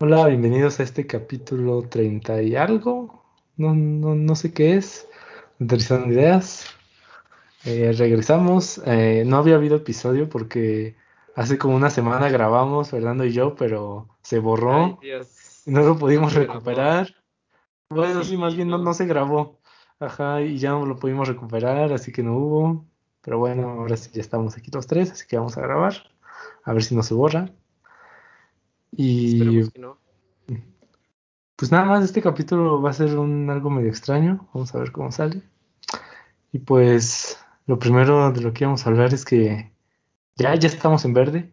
Hola, bienvenidos a este capítulo 30 y algo. No, no, no sé qué es. Aterrizando ideas. Eh, regresamos. Eh, no había habido episodio porque hace como una semana grabamos, Fernando y yo, pero se Ay, borró Dios. no lo No pudimos grabó. recuperar. Bueno, sí, más bien no. no se grabó. Ajá, y ya no lo pudimos recuperar, así que no hubo. Pero bueno, ahora sí ya estamos aquí los tres, así que vamos a grabar. A ver si no se borra. Y que no. Pues nada más, este capítulo va a ser un algo medio extraño. Vamos a ver cómo sale. Y pues lo primero de lo que vamos a hablar es que ya, ya estamos en verde.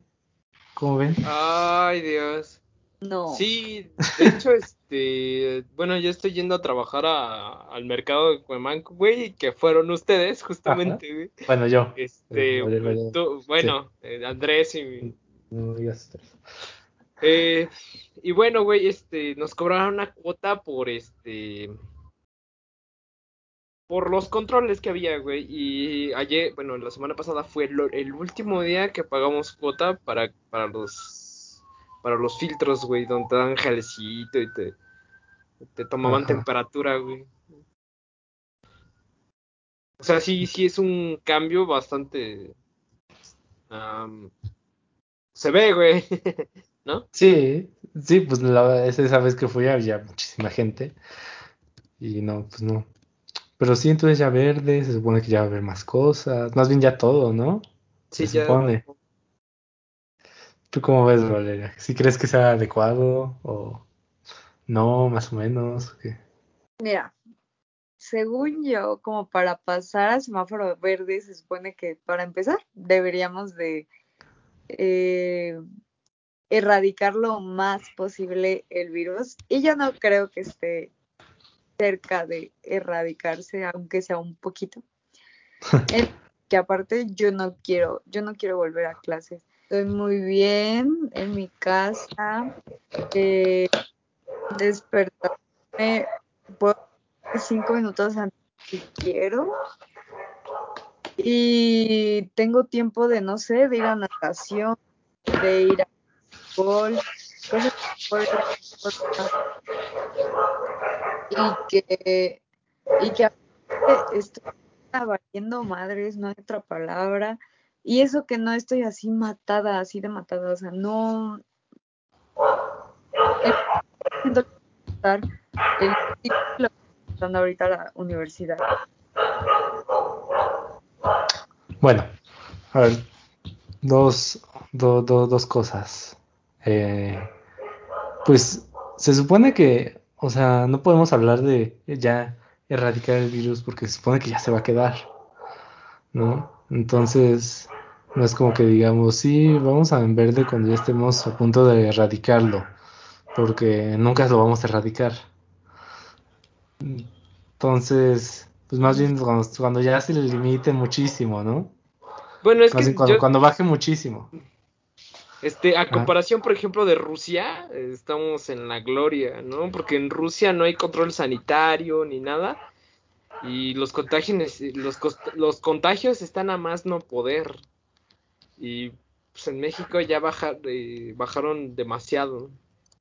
¿Cómo ven? Ay, Dios. No. Sí, de hecho, este, bueno, yo estoy yendo a trabajar a- al mercado de Cuemanco, güey, que fueron ustedes, justamente, güey. Bueno, yo. Este, Eh, vale, vale. tú- bueno, eh, Andrés y, No digas. Eh, y bueno, güey, este, nos cobraron una cuota por este, por los controles que había, güey, y ayer, bueno, la semana pasada fue el, el último día que pagamos cuota para, para los, para los filtros, güey, donde te dan gelecito y te, te tomaban Ajá. temperatura, güey. O sea, sí, sí es un cambio bastante, se ve, güey, ¿no? Sí, sí, pues la, esa esa vez que fui había muchísima gente. Y no, pues no. Pero sí, entonces ya verde, se supone que ya va a haber más cosas. Más bien ya todo, ¿no? Sí, Se ya. supone. ¿Tú cómo ves, Valeria? ¿Si crees que sea adecuado o no, más o menos? ¿Qué? Mira, según yo, como para pasar a semáforo verde, se supone que para empezar deberíamos de eh, erradicar lo más posible el virus. Y yo no creo que esté cerca de erradicarse, aunque sea un poquito. Es que aparte yo no quiero, yo no quiero volver a clases. Estoy muy bien en mi casa. Eh, despertarme puedo cinco minutos antes si quiero. Y tengo tiempo de, no sé, de ir a natación, de ir a golf, cosas y que, y que estoy valiendo madres, no hay otra palabra. Y eso que no estoy así matada, así de matada, o sea, no. Siento el dando ahorita la universidad. Bueno, a ver, dos, do- do- dos cosas. Eh, pues se supone que, o sea, no podemos hablar de ya erradicar el virus porque se supone que ya se va a quedar, ¿no? Entonces, no es como que digamos, sí, vamos a en verde cuando ya estemos a punto de erradicarlo, porque nunca lo vamos a erradicar. Entonces, pues más bien cuando, cuando ya se le limite muchísimo, ¿no? Bueno, es Más que bien cuando, yo, cuando baje muchísimo. Este, a Ah. comparación, por ejemplo, de Rusia, estamos en la gloria, ¿no? Porque en Rusia no hay control sanitario ni nada. Y los contagios, los, los contagios están a más no poder. Y pues en México ya baja, eh, bajaron demasiado.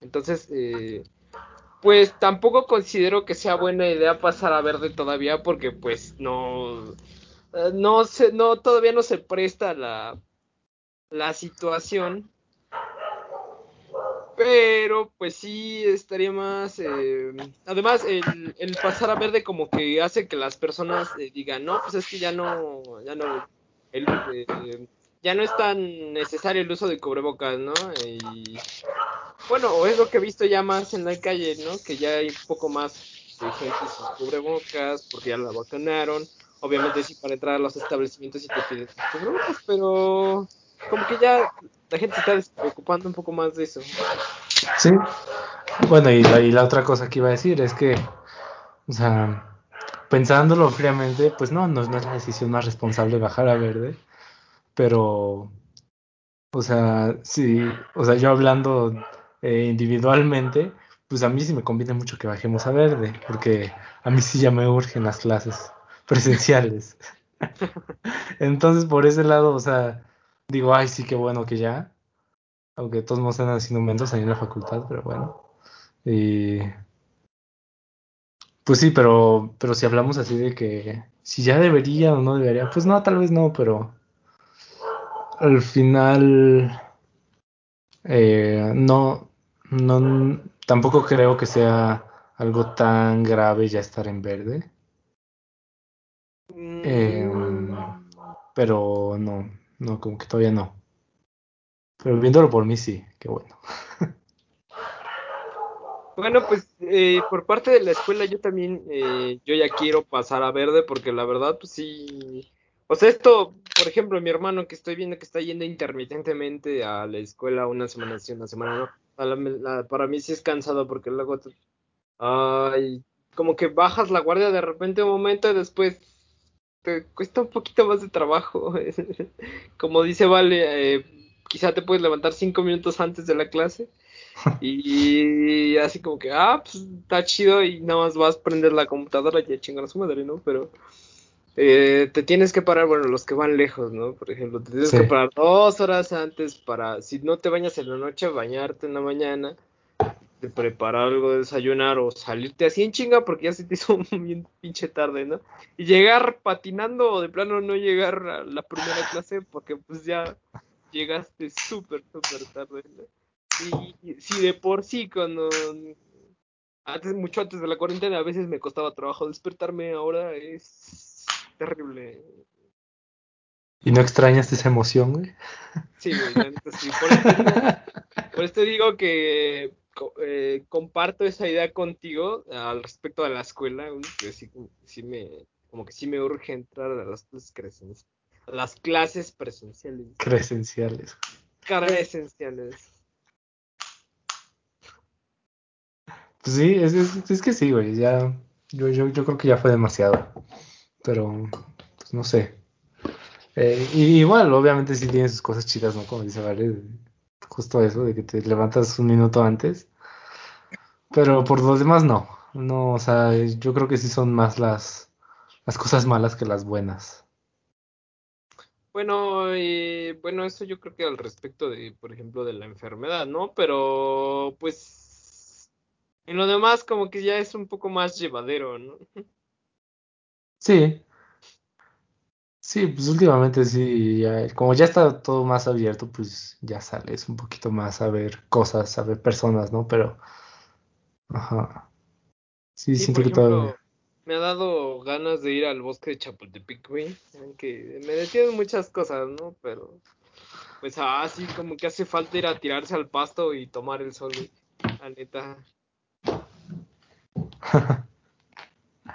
Entonces, eh, pues tampoco considero que sea buena idea pasar a verde todavía porque pues no, eh, no se, no, todavía no se presta la, la situación. Pero pues sí estaría más... eh, además, el, el pasar a verde como que hace que las personas eh, digan, no, pues es que ya no, ya no, el, eh, ya no es tan necesario el uso de cubrebocas, ¿no? Y bueno, o es lo que he visto ya más en la calle, ¿no? Que ya hay un poco más de gente sin cubrebocas porque ya la vacunaron. Obviamente sí para entrar a los establecimientos y te piden cubrebocas, pero como que ya la gente está despreocupando un poco más de eso. Sí. Bueno, y la, y la otra cosa que iba a decir es que, o sea, pensándolo fríamente, pues no, no, no es la decisión más responsable bajar a verde, pero, o sea, sí, o sea, yo hablando eh, individualmente, pues a mí sí me conviene mucho que bajemos a verde, porque a mí sí ya me urgen las clases presenciales. Entonces, por ese lado, o sea, digo, ay, sí, qué bueno que ya, Aunque todos nos están haciendo menos ahí en la facultad, pero bueno. Y pues sí, pero, pero si hablamos así de que si ya debería o no debería, pues no, tal vez no, pero al final eh, no, no, tampoco creo que sea algo tan grave ya estar en verde. Em, Mm, pero no, no, como que todavía no. Pero viéndolo por mí sí, qué bueno. Bueno, pues eh, por parte de la escuela yo también, eh, yo ya quiero pasar a verde porque la verdad, pues sí, o sea, esto, por ejemplo, mi hermano que estoy viendo que está yendo intermitentemente a la escuela una semana sí, una semana no, para mí sí es cansado porque luego, ay, como que bajas la guardia de repente un momento y después te cuesta un poquito más de trabajo. Como dice Vale, eh, quizá te puedes levantar cinco minutos antes de la clase. Y así como que, ah, pues está chido y nada más vas a prender la computadora y a chingar a su madre, ¿no? Pero eh, te tienes que parar, bueno, los que van lejos, ¿no? Por ejemplo, te tienes Sí. que parar dos horas antes para, si no te bañas en la noche, bañarte en la mañana, de preparar algo de desayunar o salirte así en chinga porque ya se te hizo bien pinche tarde, ¿no? Y llegar patinando o de plano no llegar a la primera clase porque pues ya llegaste súper, súper tarde, ¿no? Y si de por sí cuando antes, mucho antes de la cuarentena, a veces me costaba trabajo despertarme, ahora es terrible. ¿Y no extrañas esa emoción, güey? Sí, güey, sí. Por esto digo, por esto digo que eh, comparto esa idea contigo al respecto de la escuela, güey, que sí, sí me, como que sí me urge entrar a las clases presenciales, a las clases presenciales, Presenciales. presenciales. Pues sí, es, es, es que sí, güey, ya, yo, yo, yo creo que ya fue demasiado, pero, pues no sé. Eh, y igual, obviamente sí tiene sus cosas chidas, ¿no? Como dice Vale, justo eso, de que te levantas un minuto antes, pero por los demás no, no, o sea, yo creo que sí son más las, las cosas malas que las buenas. Bueno, y bueno, eso yo creo que al respecto de, por ejemplo, de la enfermedad, ¿no? Pero, pues, en lo demás como que ya es un poco más llevadero, ¿no? Sí, sí, pues últimamente sí, ya- como ya está todo más abierto, pues ya sales un poquito más a ver cosas, a ver personas, ¿no? Pero, ajá. Sí, Sí, siento por que todavía. ejemplo, me ha dado ganas de ir al bosque de Chapultepec, güey, aunque me detienen muchas cosas, ¿no? Pero, pues, ah, sí, como que hace falta ir a tirarse al pasto y tomar el sol, güey, la neta.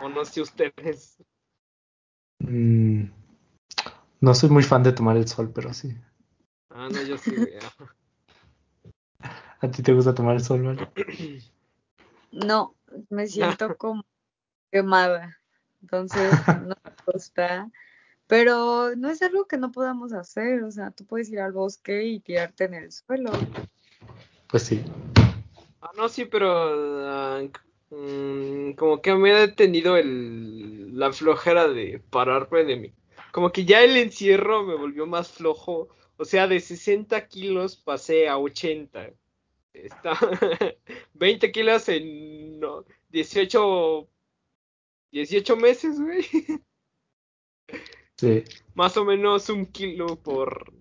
O no sé ustedes. Mm, no soy muy fan de tomar el sol, pero sí. Ah, no, yo sí, güey. ¿A ti te gusta tomar el sol, vale? No, me siento como quemada. Entonces, no me gusta. Pero no es algo que no podamos hacer. O sea, tú puedes ir al bosque y tirarte en el suelo. Pues sí. Ah, no, sí, pero mm, como que me ha detenido el, la flojera de pararme de mí. Como que ya el encierro me volvió más flojo. O sea, de 60 kilos pasé a 80. Está 20 kilos en no, 18, 18 meses, güey. Sí, Más o menos un kilo por,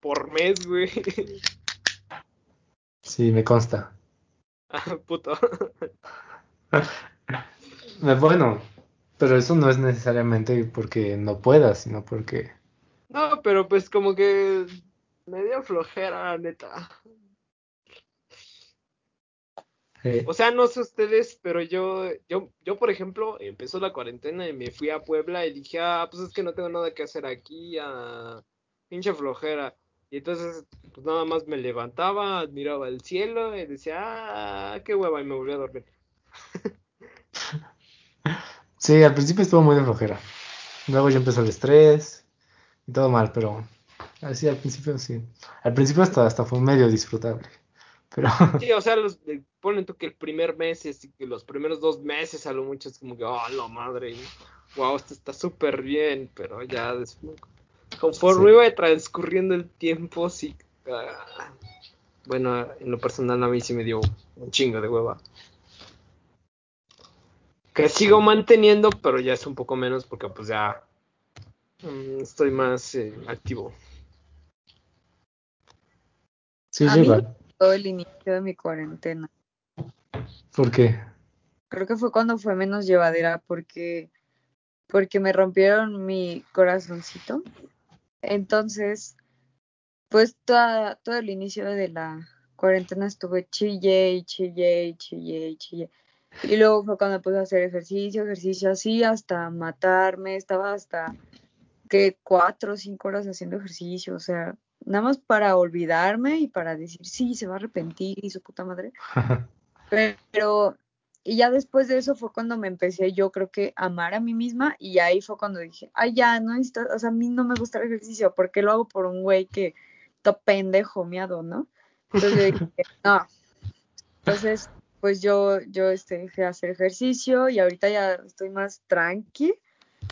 por mes, güey. sí, me consta. Ah, puto. Bueno, pero eso no es necesariamente porque no puedas, sino porque... No, pero pues como que me dio flojera, neta. eh, O sea, no sé ustedes, pero yo, yo, yo, por ejemplo, empezó la cuarentena y me fui a Puebla y dije, ah, pues es que no tengo nada que hacer aquí, a pinche flojera. Y entonces, pues nada más me levantaba, admiraba el cielo y decía, ah, qué hueva, y me volví a dormir. sí, al principio estuvo muy de flojera. Luego ya empezó el estrés y todo mal, pero así al principio sí. Al principio hasta, hasta fue medio disfrutable. Pero Sí, o sea, los, eh, ponen tú que el primer mes, y así que los primeros dos meses a lo mucho es como que, oh, la madre, wow, esto está súper bien, pero ya después, conforme Sí. iba transcurriendo el tiempo, sí, ah, bueno, en lo personal a mí sí me dio un chingo de hueva. Que sigo manteniendo, pero ya es un poco menos porque pues ya mm, estoy más eh, activo. Sí, A mí- igual. Todo el inicio de mi cuarentena. ¿Por qué? Creo que fue cuando fue menos llevadera porque, porque me rompieron mi corazoncito. Entonces, pues toda, todo el inicio de la cuarentena estuve chille y chille y chille y chille. Y luego fue cuando puse a hacer ejercicio, ejercicio así hasta matarme. Estaba hasta que cuatro o cinco horas haciendo ejercicio. O sea, nada más para olvidarme y para decir, sí, se va a arrepentir y su puta madre. Pero, y ya después de eso fue cuando me empecé yo creo que a amar a mí misma y ahí fue cuando dije, ay, ya, no necesito, o sea, a mí no me gusta el ejercicio, porque lo hago por un güey que está pendejo, miado, ¿no? Entonces yo dije, no. Entonces, pues yo, yo este, dejé de hacer ejercicio y ahorita ya estoy más tranqui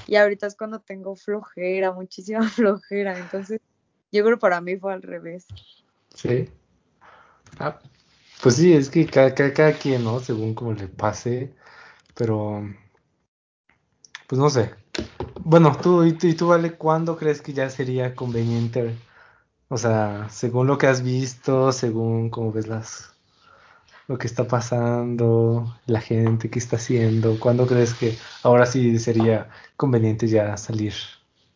y ahorita es cuando tengo flojera, muchísima flojera. Entonces, yo creo para mí fue al revés. Sí. Ah, pues sí, es que cada, cada, cada quien, ¿no? Según como le pase, pero pues no sé. Bueno, tú y, tú, y tú, Vale, ¿cuándo crees que ya sería conveniente? O sea, según lo que has visto, según cómo ves las lo que está pasando, la gente que está haciendo, ¿cuándo crees que ahora sí sería conveniente ya salir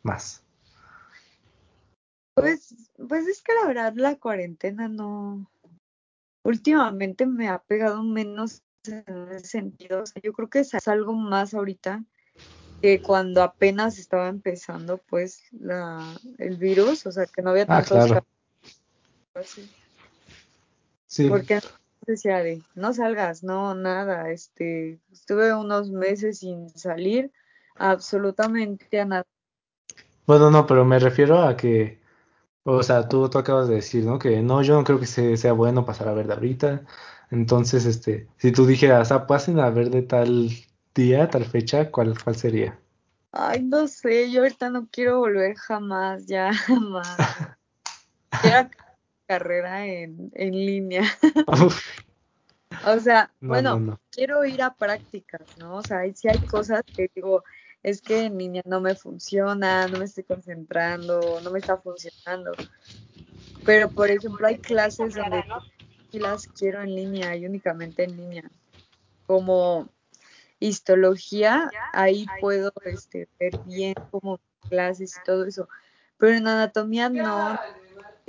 más? Pues, pues es que la verdad la cuarentena no, últimamente me ha pegado menos en ese sentido. O sea, yo creo que es algo más ahorita que cuando apenas estaba empezando pues la, el virus, o sea que no había Ah, tantos claro. casos así. Sí, Porque decía de no salgas, no, nada, este, estuve unos meses sin salir absolutamente a nada. bueno, no, pero me refiero a que, o sea, tú, tú acabas de decir, ¿no? Que no, yo no creo que se- sea bueno pasar a verde ahorita. Entonces, este, si tú dijeras, ah, pasen a ver de tal día, tal fecha, ¿cuál, cuál sería? Ay, no sé, yo ahorita no quiero volver jamás, ya jamás. Quiero carrera en, en línea. Uf, O sea, no, bueno, no, no. quiero ir a prácticas, ¿no? O sea, si hay cosas que digo, es que en línea no me funciona, no me estoy concentrando, no me está funcionando. Pero, por ejemplo, hay clases donde sí las quiero en línea y únicamente en línea. Como histología, ahí puedo este, ver bien como clases y todo eso. Pero en anatomía no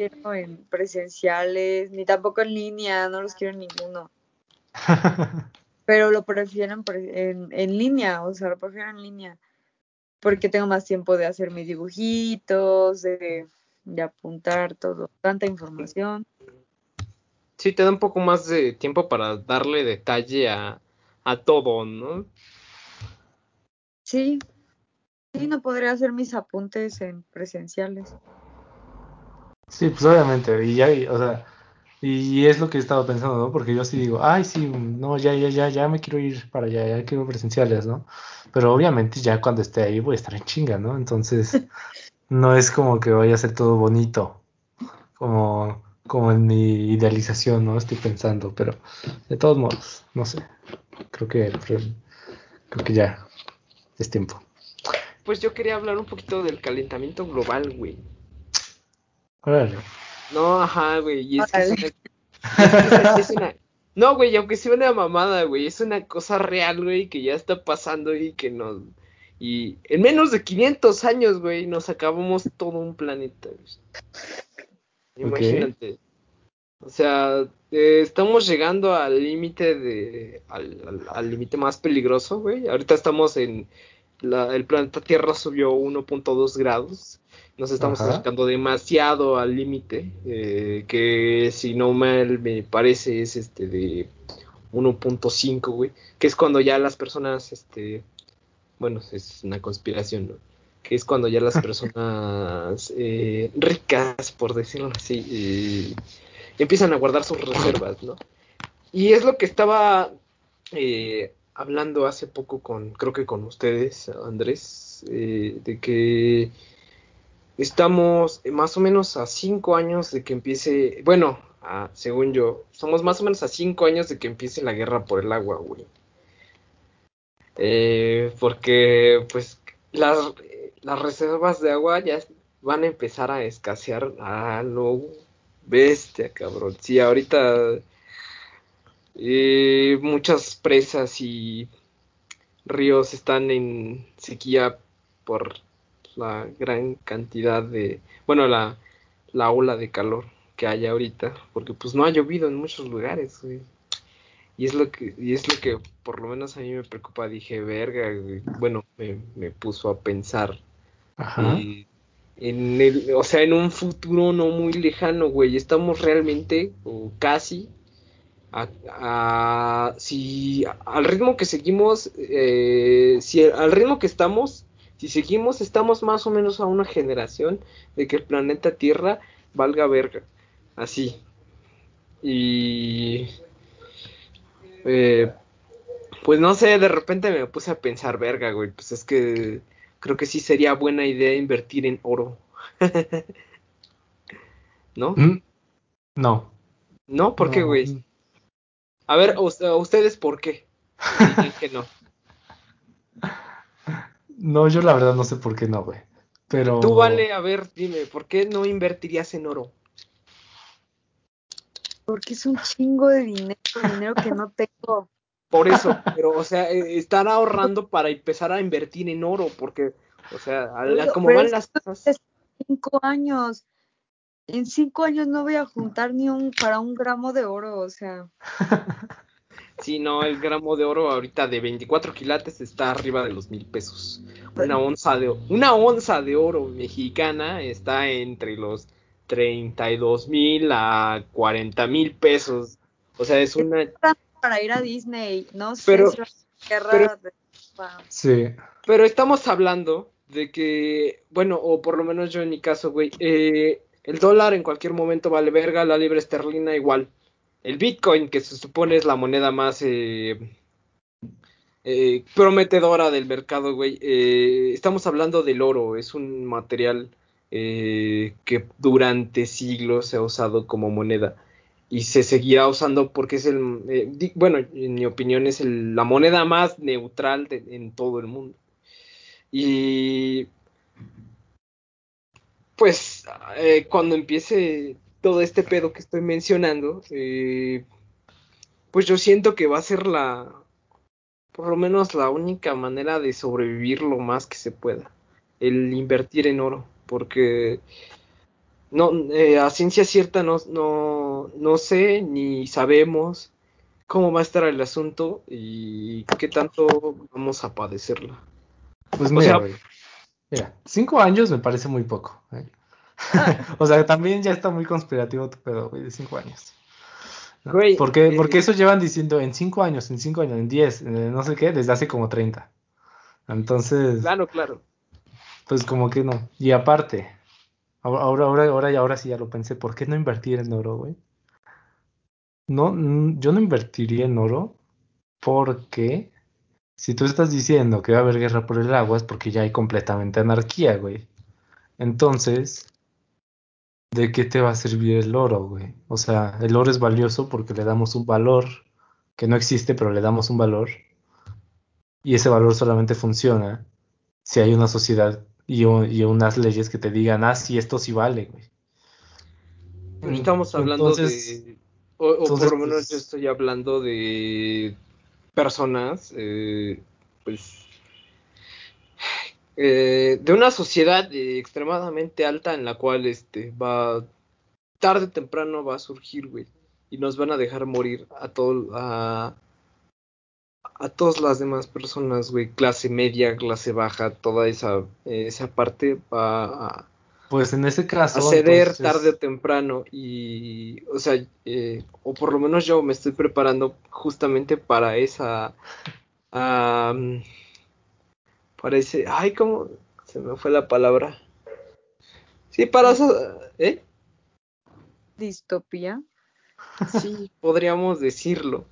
quiero en presenciales, ni tampoco en línea, no los quiero en ninguno. Pero lo prefiero en, en, en línea, o sea, lo prefiero en línea. Porque tengo más tiempo de hacer mis dibujitos, de, de apuntar todo, tanta información. Sí, te da un poco más de tiempo para darle detalle a, a todo, ¿no? Sí, sí, no podría hacer mis apuntes en presenciales. Sí, pues obviamente, y ya, o sea, y es lo que he estado pensando, ¿no? Porque yo sí digo, ay, sí, no, ya, ya, ya, ya me quiero ir para allá, ya quiero presenciales, ¿no? Pero obviamente ya cuando esté ahí voy a estar en chinga, ¿no? Entonces, no es como que vaya a ser todo bonito, como, como en mi idealización, ¿no? Estoy pensando, pero de todos modos, no sé, creo que, creo que ya es tiempo. Pues yo quería hablar un poquito del calentamiento global, güey. Órale. No, ajá, güey, y es que es Órale. una, es No, güey, aunque sea una mamada, güey, es una cosa real, güey, que ya está pasando y que nos... Y en menos de 500 años, güey, nos acabamos todo un planeta, güey. Imagínate. O sea, eh, estamos llegando al límite de... al al- al límite más peligroso, güey. Ahorita estamos en... la- el planeta Tierra subió 1.2 grados. Nos estamos Ajá. acercando demasiado al límite, eh, que si no mal me parece es este de 1.5, güey, que es cuando ya las personas, este, bueno, es una conspiración, ¿no? Que es cuando ya las personas eh, ricas, por decirlo así, eh, empiezan a guardar sus reservas, ¿no? Y es lo que estaba eh, hablando hace poco con, creo que con ustedes, Andrés, de que estamos más o menos a cinco años de que empiece, bueno, según yo, somos más o menos a cinco años de que empiece la guerra por el agua, güey. Eh, porque, pues, las, las reservas de agua ya van a empezar a escasear a lo bestia, cabrón. Sí, ahorita eh, muchas presas y ríos están en sequía por la gran cantidad de, bueno, la, la ola de calor que hay ahorita, porque pues no ha llovido en muchos lugares, güey. Y es lo que, y es lo que por lo menos a mí me preocupa, dije, verga, güey. bueno, me, me puso a pensar Ajá. eh, en el, o sea, en un futuro no muy lejano, güey, estamos realmente, o casi, a, a- si al ritmo que seguimos, eh, si al ritmo que estamos, si seguimos, estamos más o menos a una generación de que el planeta Tierra valga verga, así. Y eh, pues no sé, de repente me puse a pensar, verga, güey, pues es que creo que sí sería buena idea invertir en oro. ¿No? Mm, No. ¿No? ¿Por qué, güey? A ver, a ustedes, ¿por qué? Dicen que no. No, yo la verdad no sé por qué no, güey. Pero. Tú, vale, a ver, dime, ¿por qué no invertirías en oro? Porque es un chingo de dinero, dinero que no tengo. Por eso, pero, o sea, eh, están ahorrando para empezar a invertir en oro, porque, o sea, a la- Pero- como pero van las cosas. es cinco años. En cinco años no voy a juntar ni un para un gramo de oro, o sea. Sí, no, el gramo de oro ahorita de 24 quilates está arriba de los mil pesos. Una onza de, una onza de oro mexicana está entre los 32 mil a 40 mil pesos. O sea, es una... Para ir a Disney, no sé Pero- si pero- de- Sí. Pero estamos hablando de que, bueno, o por lo menos yo en mi caso, güey, eh, el dólar en cualquier momento vale verga, la libra esterlina igual. El Bitcoin, que se supone es la moneda más eh, eh, prometedora del mercado, güey, eh, estamos hablando del oro, es un material eh, que durante siglos se ha usado como moneda y se seguirá usando porque es el, bueno, en mi opinión es el- la moneda más neutral de- en todo el mundo. Y pues cuando empiece todo este pedo que estoy mencionando, eh, pues yo siento que va a ser la, por lo menos la única manera de sobrevivir lo más que se pueda, el invertir en oro, porque no, eh, a ciencia cierta no, no, no sé ni sabemos cómo va a estar el asunto y qué tanto vamos a padecerlo. Pues O mira, sea-. Mira, cinco años me parece muy poco. ¿eh? o sea, también ya está muy conspirativo tu pedo, güey, de cinco años. ¿no? Güey, porque, eh, porque eso llevan diciendo en cinco años, en cinco años, en diez, en no sé qué, desde hace como 30. Entonces, Claro, claro. pues como que no. Y aparte, ahora, ahora, ahora, y ahora sí ya lo pensé, ¿por qué no invertir en oro, güey? No, yo no invertiría en oro porque si tú estás diciendo que va a haber guerra por el agua es porque ya hay completamente anarquía, güey. Entonces, ¿de qué te va a servir el oro, güey? O sea, el oro es valioso porque le damos un valor que no existe, pero le damos un valor. Y ese valor solamente funciona si hay una sociedad y, y unas leyes que te digan, ah, sí, esto sí vale, güey. Estamos hablando Entonces, de. O, o entonces, por lo menos pues- yo estoy hablando de personas, eh, pues. Eh, de una sociedad eh, extremadamente alta en la cual este va tarde o temprano va a surgir, güey, y nos van a dejar morir a todo a a todas las demás personas, güey, clase media, clase baja, toda esa eh, esa parte va a Pues en ese caso, a ceder entonces- tarde o temprano y o sea eh, o por lo menos yo me estoy preparando justamente para esa para ese ay cómo se me fue la palabra sí para esa ¿eh? Distopía. sí podríamos decirlo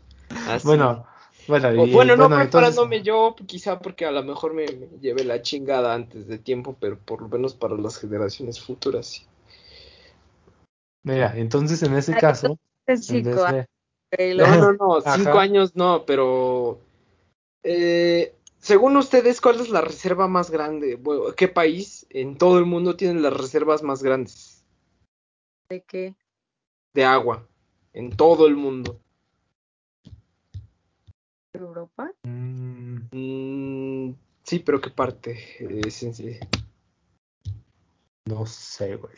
así Bueno, bueno, O, y- bueno, no bueno, entonces- preparándome yo, quizá porque a lo mejor me, me lleve la chingada antes de tiempo, pero por lo menos para las generaciones futuras, sí. Mira, entonces en ese Ay, caso, Es en vez cinco de... años, No, no, no, Ajá. cinco años no, pero eh, según ustedes, ¿cuál es la reserva más grande? Bueno, ¿Qué país en todo el mundo tiene las reservas más grandes ¿De qué? de agua? En todo el mundo. ¿Europa? Mm, Mm, sí, pero ¿qué parte? Eh, sí, sí. no sé, güey.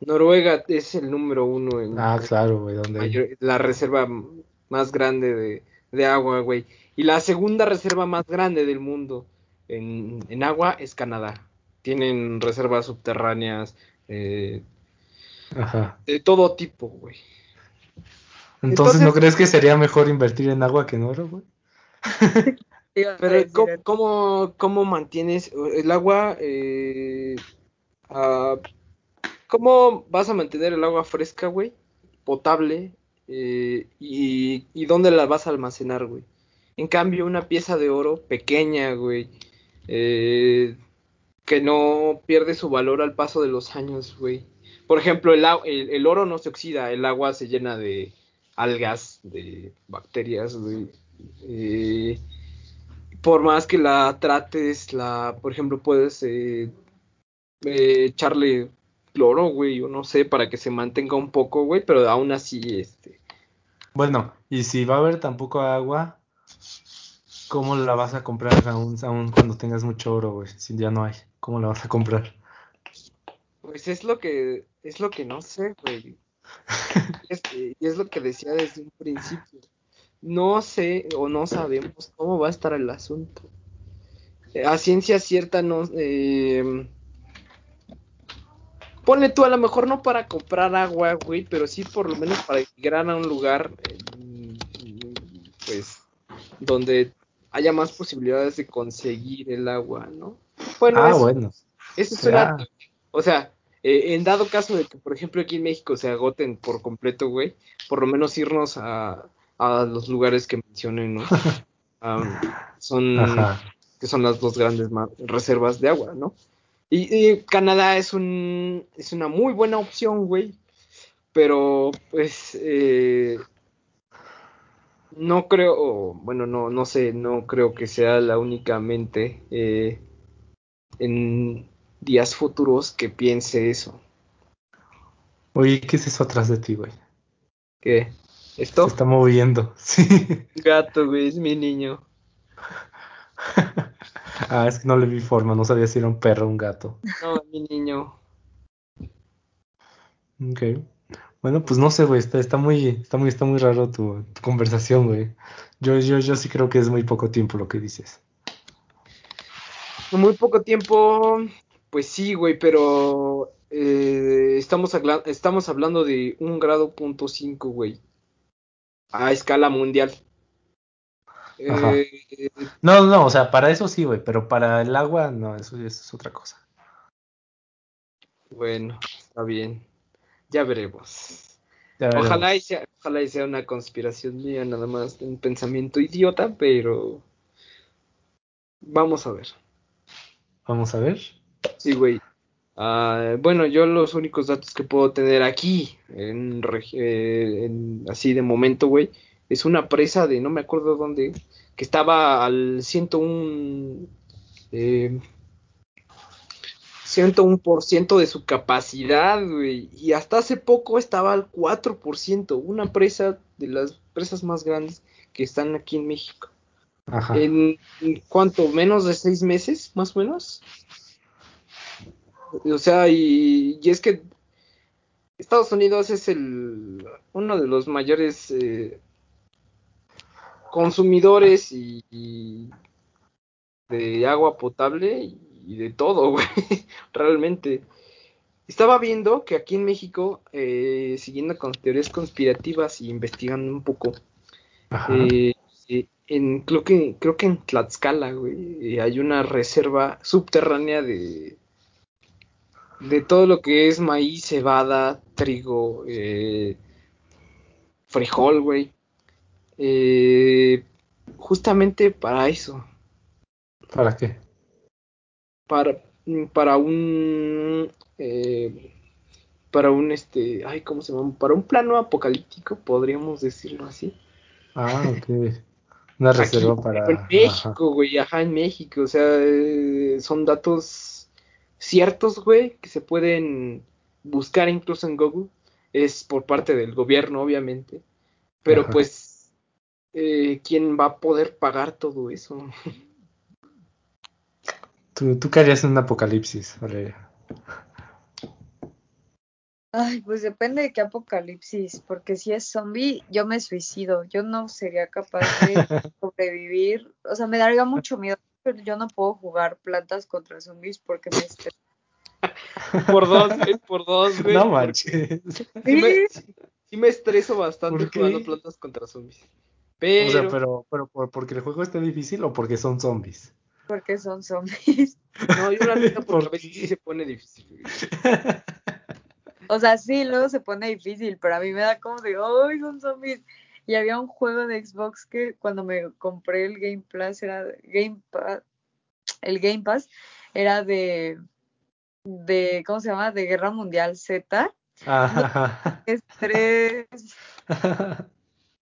Noruega es el número uno en Ah, claro, güey, ¿dónde? mayor- la reserva más grande de, de agua, güey. Y la segunda reserva más grande del mundo en, en agua es Canadá. Tienen reservas subterráneas eh, Ajá. de todo tipo, güey. Entonces, ¿no crees que sería mejor invertir en agua que en oro, güey? Pero ¿cómo, cómo, cómo mantienes el agua? eh, ¿Cómo vas a mantener el agua fresca, güey? Potable. eh, y, ¿Y dónde la vas a almacenar, güey? En cambio, una pieza de oro pequeña, güey. eh, que no pierde su valor al paso de los años, güey. Por ejemplo, el, el, el oro no se oxida, el agua se llena de algas, de bacterias, güey. Eh, por más que la trates, la, por ejemplo, puedes eh, eh, echarle cloro, güey, o no sé, para que se mantenga un poco, güey, pero aún así, este, Bueno, y si va a haber tampoco agua, ¿cómo la vas a comprar aún, aún cuando tengas mucho oro, güey? Si ya no hay, ¿cómo la vas a comprar? pues es lo que, es lo que no sé, güey. Este, y es lo que decía desde un principio. No sé o no sabemos cómo va a estar el asunto. Eh, A ciencia cierta no... Eh, ponle tú a lo mejor no para comprar agua, güey, pero sí por lo menos para migrar a un lugar, eh, pues, donde haya más posibilidades de conseguir el agua, ¿no? Bueno, Ah, eso, bueno. eso es una... O sea, eh, en dado caso de que, por ejemplo, aquí en México se agoten por completo, güey, por lo menos irnos a, a los lugares que mencioné, ¿no? Son Ajá. que son las dos grandes reservas de agua, ¿no? Y, y Canadá es un es una muy buena opción, güey, pero pues eh, no creo, bueno, no no sé, no creo que sea la únicamente eh, en días futuros que piense eso. Oye, ¿qué es eso atrás de ti, güey? ¿Qué? Se ¿Esto? está moviendo. Sí. Gato, güey, es mi niño. Ah, es que no le vi forma, no sabía si era un perro o un gato. No, es mi niño. Ok. Bueno, pues no sé, güey, está, está muy, está muy, está muy raro tu, tu conversación, güey. Yo, yo, yo sí creo que es muy poco tiempo lo que dices. Muy poco tiempo, pues sí, güey, pero eh, estamos, habla- estamos hablando de un grado punto cinco, güey, a escala mundial. Eh, No, no, o sea, para eso sí, güey, pero para el agua, no, eso, eso es otra cosa. bueno, está bien, ya veremos. Ya veremos. Ojalá y sea, ojalá y sea una conspiración mía, nada más un pensamiento idiota, pero vamos a ver. Vamos a ver. Sí, güey. Ah, bueno, yo los únicos datos que puedo tener aquí, en, eh, en- así de momento, güey, es una presa de no me acuerdo dónde, que estaba al 101, eh, 101% de su capacidad, güey, y hasta hace poco estaba al 4%, una presa de las presas más grandes que están aquí en México. Ajá. ¿En, cuánto? ¿Menos de seis meses, más o menos? O sea, y, y es que Estados Unidos es el uno de los mayores eh, consumidores y, y de agua potable y, y de todo, güey, realmente. Estaba viendo que aquí en México, eh, siguiendo con teorías conspirativas y investigando un poco, eh, eh, en, creo que creo que en Tlaxcala, güey, hay una reserva subterránea de de todo lo que es maíz, cebada, trigo, frijol, güey. Justamente para eso, ¿Para qué? Para, para un, eh, para un este, ay, ¿cómo se llama? Para un plano apocalíptico, podríamos decirlo así. Ah, ok. Una reserva Aquí, para. En. México, güey, ajá, en México. O sea, eh, son datos ciertos, güey, que se pueden buscar incluso en Google. Es por parte del gobierno, obviamente. Pero Ajá. pues, eh, ¿quién va a poder pagar todo eso? ¿Tú, tú qué harías en un apocalipsis, Valeria? Ay, pues depende de qué apocalipsis, porque si es zombie, yo me suicido, yo no sería capaz de sobrevivir, o sea, me daría mucho miedo, pero yo no puedo jugar plantas contra zombies porque me estresa. por dos, güey, por dos, güey. No manches. Sí me, sí- me estreso bastante jugando plantas contra zombies. O Pero, sea, pero, pero por- porque el juego está difícil o porque son zombies. Porque son zombies. no, yo la neta, porque a ¿Por veces sí se pone difícil. O sea, sí, luego se pone difícil, pero a mí me da como de, ¡ay, son zombies! Y había un juego de Xbox que cuando me compré el Game Pass era Game Pass, el Game Pass era de de ¿cómo se llama? de Guerra Mundial Z. Ajá. Estrés.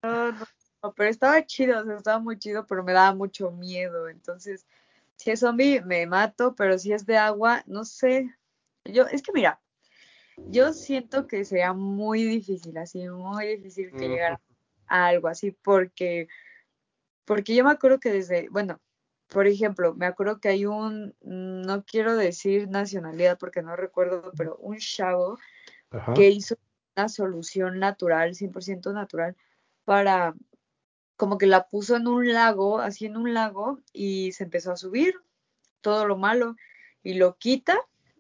No, no, no, pero estaba chido, o sea, estaba muy chido, pero me daba mucho miedo. Entonces, si es zombie, me mato, pero si es de agua, no sé. Yo, es que mira, yo siento que sería muy difícil, así, muy difícil que llegara a algo así, porque, porque yo me acuerdo que desde, bueno, por ejemplo, me acuerdo que hay un, no quiero decir nacionalidad porque no recuerdo, pero un chavo Ajá. que hizo una solución natural, 100% natural, para, como que la puso en un lago, así en un lago, y se empezó a subir todo lo malo, y lo quita,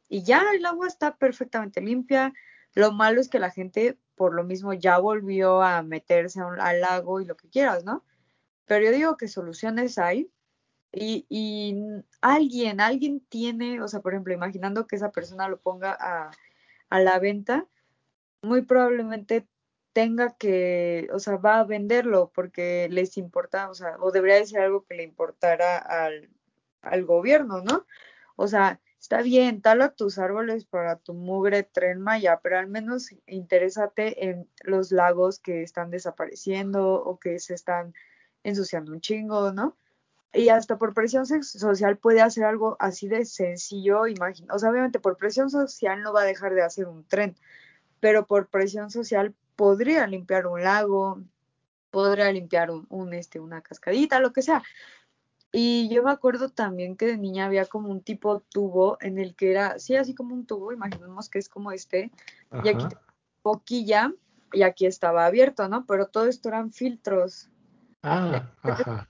y ya el agua está perfectamente limpia. Lo malo es que la gente, por lo mismo, ya volvió a meterse a un- al lago y lo que quieras, ¿no? Pero yo digo que soluciones hay. Y, y alguien, alguien tiene, o sea, por ejemplo, imaginando que esa persona lo ponga a, a la venta, muy probablemente tenga que, o sea, va a venderlo porque les importa, o sea, o debería de ser algo que le importara al, al gobierno, ¿no? O sea, está bien, tala tus árboles para tu mugre tren Maya, pero al menos interésate en los lagos que están desapareciendo o que se están ensuciando un chingo, ¿no? Y hasta por presión social puede hacer algo así de sencillo, imagina, o sea, obviamente por presión social no va a dejar de hacer un tren, pero por presión social podría limpiar un lago, podría limpiar un, un, este, una cascadita, lo que sea. Y yo me acuerdo también que de niña había como un tipo tubo en el que era, sí, así como un tubo, imaginemos que es como este, y aquí boquilla y aquí estaba abierto, ¿no? Pero todo esto eran filtros Ah, ajá.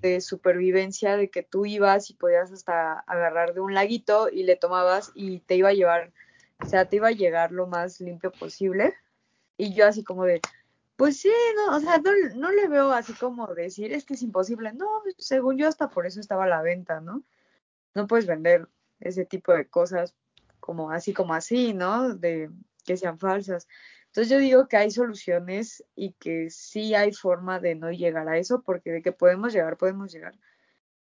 de supervivencia, de que tú ibas y podías hasta agarrar de un laguito y le tomabas y te iba a llevar, o sea, te iba a llegar lo más limpio posible. Y yo así como de, pues sí, no, o sea, no, no le veo así como decir, es que es imposible. No, según yo hasta por eso estaba a la venta, ¿no? No puedes vender ese tipo de cosas como así como así, ¿no? De que sean falsas. Entonces yo digo que hay soluciones y que sí hay forma de no llegar a eso, porque de que podemos llegar, podemos llegar.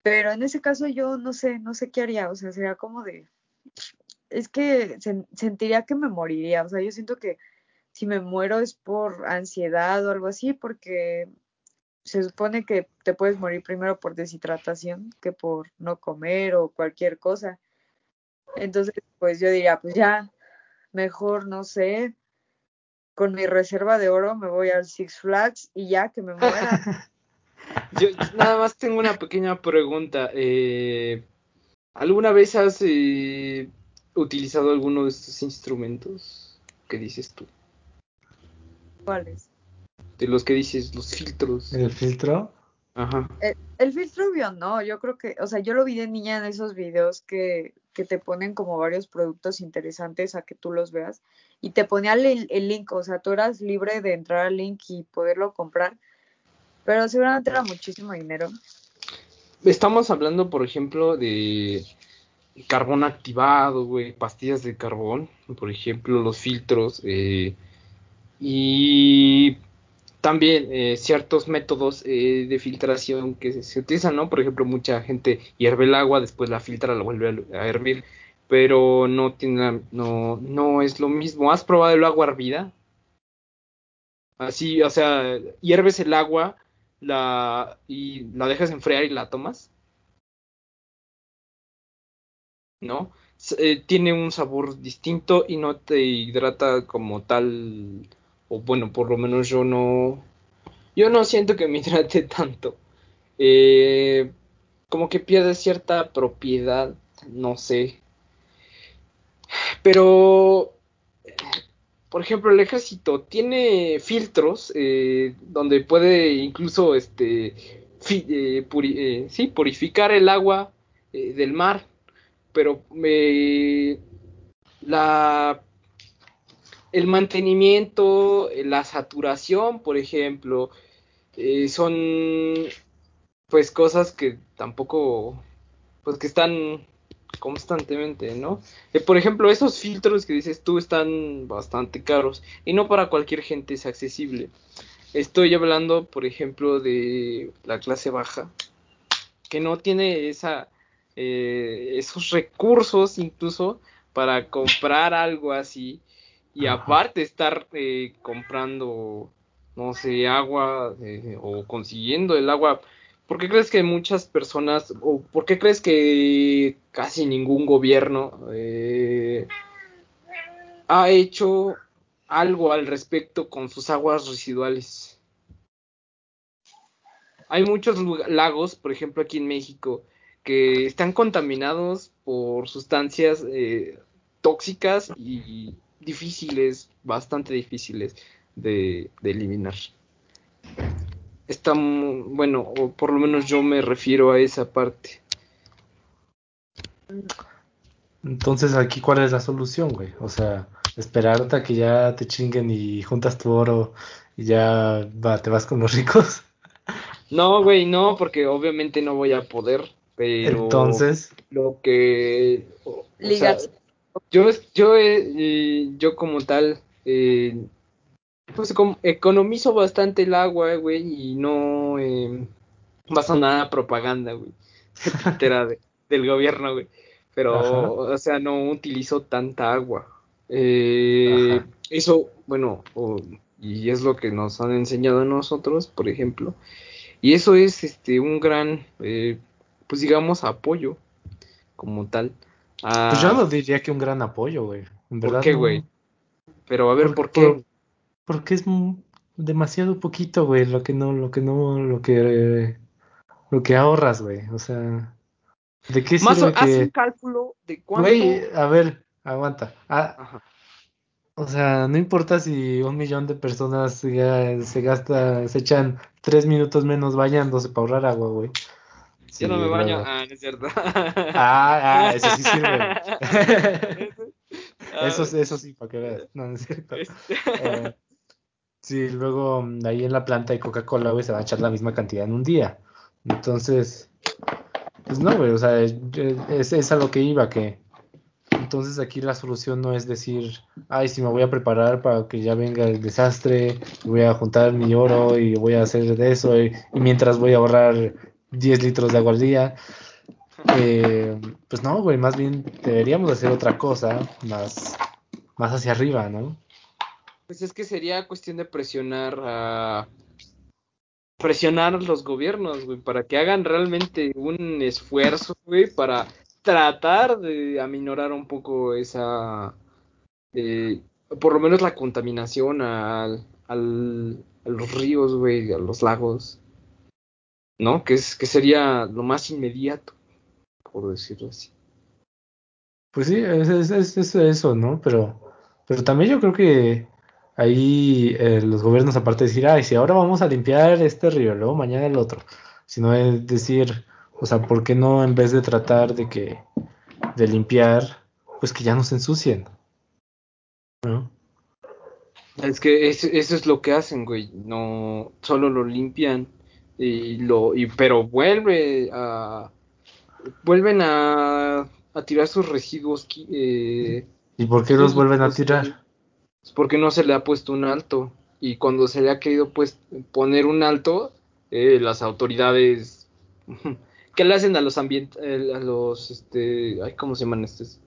Pero en ese caso yo no sé, no sé qué haría, o sea, sería como de, es que se, sentiría que me moriría, o sea, yo siento que si me muero es por ansiedad o algo así, porque se supone que te puedes morir primero por deshidratación que por no comer o cualquier cosa. Entonces, pues yo diría, pues ya, mejor, no sé, con mi reserva de oro me voy al Six Flags y ya que me muera. Yo nada más tengo una pequeña pregunta. Eh, ¿Alguna vez has eh, utilizado alguno de estos instrumentos? ¿Qué dices tú? ¿Cuáles? De los que dices, los filtros. ¿El filtro? Ajá. El, el filtro obvio no, yo creo que, o sea, yo lo vi de niña en esos videos que, que te ponen como varios productos interesantes a que tú los veas y te ponía el, el link, o sea, tú eras libre de entrar al link y poderlo comprar, pero seguramente era muchísimo dinero. Estamos hablando, por ejemplo, de carbón activado, güey, pastillas de carbón, por ejemplo, los filtros, eh, y también eh, ciertos métodos eh, de filtración que se, utilizan, ¿no? Por ejemplo, mucha gente hierve el agua, después la filtra, la vuelve a, a hervir, pero no tiene no no es lo mismo. ¿Has probado el agua hervida? Así, o sea, hierves el agua, la y la dejas enfriar y la tomas. ¿No? Eh, tiene un sabor distinto y no te hidrata como tal o bueno, por lo menos yo no yo no siento que me hidrate tanto. Eh, como que pierde cierta propiedad, no sé. Pero, por ejemplo, el ejército tiene filtros eh, donde puede incluso este, eh, sí, purificar el agua del mar. Pero la, el mantenimiento, la saturación, por ejemplo, son pues cosas que tampoco, pues que están constantemente, ¿no? Eh, por ejemplo, esos filtros que dices tú están bastante caros y no para cualquier gente es accesible. Estoy hablando, por ejemplo, de la clase baja, que no tiene esa, eh, esos recursos incluso para comprar algo así y aparte estar eh, comprando, no sé, agua o consiguiendo el agua ¿Por qué crees que muchas personas, o por qué crees que casi ningún gobierno eh, ha hecho algo al respecto con sus aguas residuales? Hay muchos lagos, por ejemplo aquí en México, que están contaminados por sustancias eh, tóxicas y difíciles, bastante difíciles de eliminar está, bueno, o por lo menos yo me refiero a esa parte. Entonces, aquí, ¿cuál es la solución, güey? O sea, esperarte a que ya te chinguen y juntas tu oro y ya te vas con los ricos. No, güey, no, porque obviamente no voy a poder, pero... Entonces... Lo que... yo, yo, eh, yo como tal, eh, pues economizo bastante el agua, güey, y no eh, a nada propaganda, güey, del gobierno, güey. Pero, o sea, no utilizo tanta agua. Eh, eso, bueno, y es lo que nos han enseñado a nosotros, por ejemplo. Y eso es este un gran, eh, pues digamos, apoyo como tal. Pues yo no diría que un gran apoyo, güey. ¿Por qué, güey? Pero a ver, ¿por, qué? Porque es demasiado poquito, güey, lo que no, lo que no, lo que, lo que ahorras, güey. O sea, ¿de qué Más sirve haz un cálculo de cuánto. Güey, a ver, aguanta. Ah, o sea, no importa si un millón de personas se, se gasta, se echan tres minutos menos bañándose para ahorrar agua, güey. Yo no me baño. Ah, no es cierto. Ah, ah, eso sí sirve. eso, eso sí, para que veas. No, no es cierto. Este. Eh, Sí, luego mm, ahí en la planta de Coca-Cola, güey, se va a echar la misma cantidad en un día. Entonces, pues no, güey, o sea, es, es, a lo que iba, que entonces aquí la solución no es decir, ay, si me voy a preparar para que ya venga el desastre, voy a juntar mi oro y voy a hacer de eso, y, mientras voy a ahorrar 10 litros de agua al día. Eh, pues no, güey, más bien deberíamos hacer otra cosa más, más hacia arriba, ¿no? Pues es que sería cuestión de presionar a presionar a los gobiernos, güey, para que hagan realmente un esfuerzo, güey, para tratar de aminorar un poco esa, eh, por lo menos la contaminación al, al, a los ríos, güey, a los lagos, ¿no? Que, es, que sería lo más inmediato, por decirlo así. Pues sí, es, es, es eso, ¿no? Pero, pero también yo creo que ahí eh, los gobiernos, aparte de decir, ay, si ahora vamos a limpiar este río, luego mañana el otro, sino es decir, o sea, ¿por qué no en vez de tratar de que, de limpiar, pues que ya no se ensucien? ¿No? Es que eso, es lo que hacen, güey, no, solo lo limpian y lo, y, pero vuelve a, vuelven a, a tirar sus residuos. Eh, ¿Y por qué los vuelven a tirar? porque no se le ha puesto un alto. Y cuando se le ha querido pues, poner un alto, eh, las autoridades, ¿qué le hacen a los ambientes, a los, este, ay, ¿cómo se llaman estos?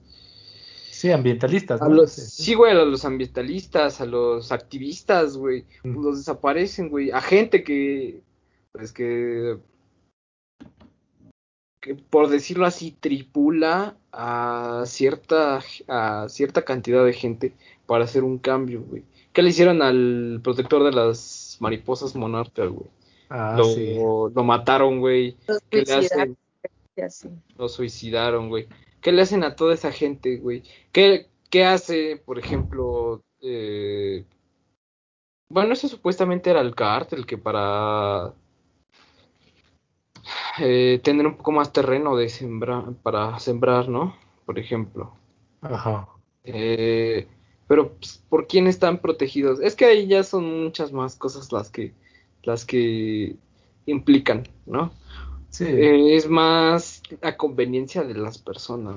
Sí, ambientalistas, A los, sí, güey, a los ambientalistas, a los activistas, güey, Mm. los desaparecen, güey, a gente que, pues que, que por decirlo así, tripula a cierta, a cierta cantidad de gente para hacer un cambio, güey. ¿Qué le hicieron al protector de las mariposas monarcas, güey? Ah, lo, sí. lo mataron, güey. Lo suicidaron, güey. ¿Qué le hacen a toda esa gente, güey? ¿Qué, qué hace, por ejemplo, eh... bueno, eso supuestamente era el cártel que para eh, tener un poco más terreno de sembrar, para sembrar, ¿no? Por ejemplo. Ajá. Eh, pero pues, ¿por quién están protegidos? Es que ahí ya son muchas más cosas las que las que implican, ¿no? Sí. Eh, es más a conveniencia de las personas.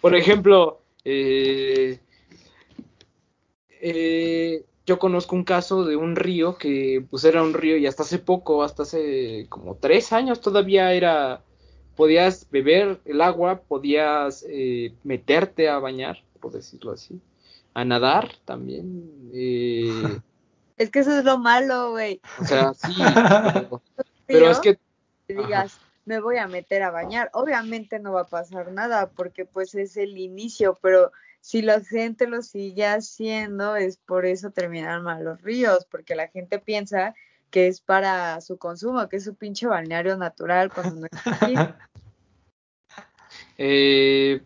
Por ejemplo, eh, eh, yo conozco un caso de un río que pues era un río y hasta hace poco, hasta hace como tres años todavía era, podías beber el agua, podías eh, meterte a bañar, por decirlo así, a nadar también. eh, Es que eso es lo malo, güey. o sea, sí, pero, pero es que que digas, me voy a meter a bañar. Obviamente no va a pasar nada porque pues es el inicio, pero si la gente lo sigue haciendo es por eso terminan mal los ríos, porque la gente piensa que es para su consumo, que es su pinche balneario natural cuando no es así. Eh,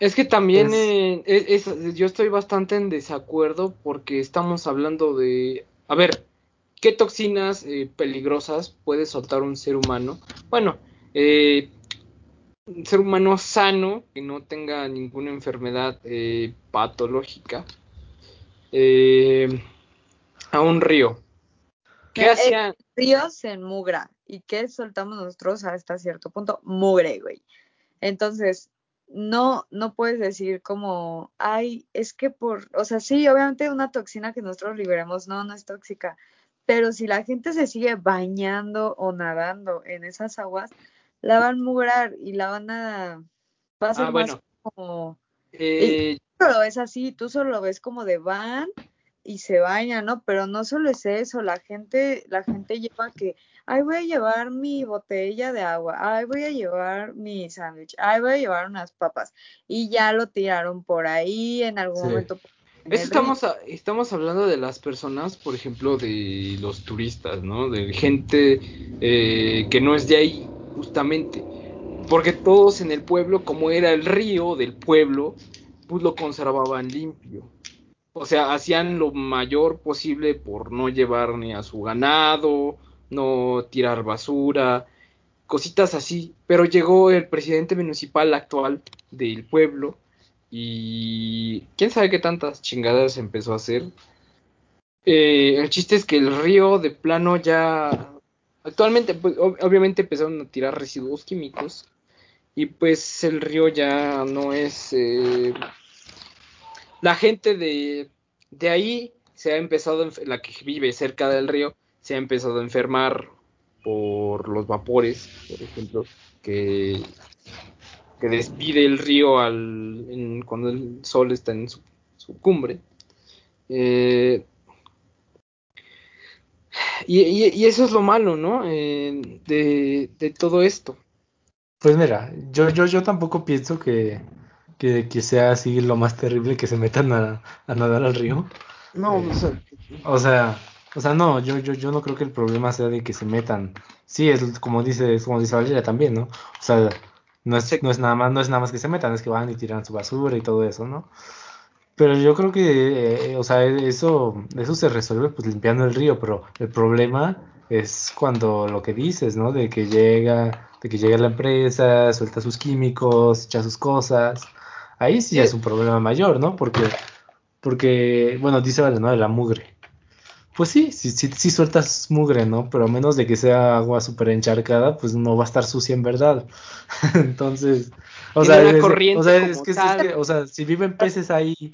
es que también eh, es- es- yo estoy bastante en desacuerdo porque estamos hablando de, a ver, ¿qué toxinas eh, peligrosas puede soltar un ser humano? Bueno, eh, un ser humano sano que no tenga ninguna enfermedad eh, patológica eh, a un río. ¿Qué Eh, eh, hacían? río se enmugra. ¿Y qué soltamos nosotros hasta cierto punto? Mugre, güey. Entonces, no, no puedes decir como, ay, es que por, o sea, sí, obviamente una toxina que nosotros liberemos, no, no es tóxica, pero si la gente se sigue bañando o nadando en esas aguas, la van a mugrar y la van a, va a ser Ah, más bueno. como, Eh, tú lo ves así, tú solo lo ves como de van y se bañan, ¿no? Pero no solo es eso, la gente, la gente lleva que, ay, voy a llevar mi botella de agua, ay, voy a llevar mi sándwich, ay, voy a llevar unas papas, y ya lo tiraron por ahí en algún Sí. momento. en Eso estamos, a- estamos hablando de las personas, por ejemplo, de los turistas, ¿no? De gente eh, que no es de ahí, justamente. Porque todos en el pueblo, como era el río del pueblo, pues lo conservaban limpio. O sea, hacían lo mayor posible por no llevar ni a su ganado, no tirar basura, cositas así. Pero llegó el presidente municipal actual del pueblo y quién sabe qué tantas chingadas empezó a hacer. Eh, el chiste es que el río de plano ya actualmente pues ob- obviamente empezaron a tirar residuos químicos y pues el río ya no es eh, la gente de, de ahí se ha empezado la que vive cerca del río se ha empezado a enfermar por los vapores por ejemplo que que despide el río al, en- cuando el sol está en su, su cumbre. Eh, y, y- y eso es lo malo, ¿no? Eh, de, de todo esto. Pues mira, yo, yo, yo tampoco pienso que, que, que sea así lo más terrible que se metan a, a nadar al río. No, Eh, o sea, O sea, o sea, no, yo, yo, yo no creo que el problema sea de que se metan. Sí, es como dice, es como dice Valeria también, ¿no? O sea, no es, no es nada más, no es nada más que se metan, es que van y tiran su basura y todo eso, ¿no? Pero yo creo que, eh, o sea, eso, eso se resuelve pues limpiando el río, pero el problema es cuando lo que dices, ¿no? De que llega, de que llega la empresa, suelta sus químicos, echa sus cosas. Ahí sí Sí. es un problema mayor, ¿no? Porque, porque, bueno, dice Vale, ¿no? De la mugre. Pues sí, sí, sí, sí sueltas mugre, ¿no? Pero a menos de que sea agua súper encharcada, pues no va a estar sucia en verdad. Entonces, o sea, una es, corriente o sea, es que, es que, o sea, si viven peces ahí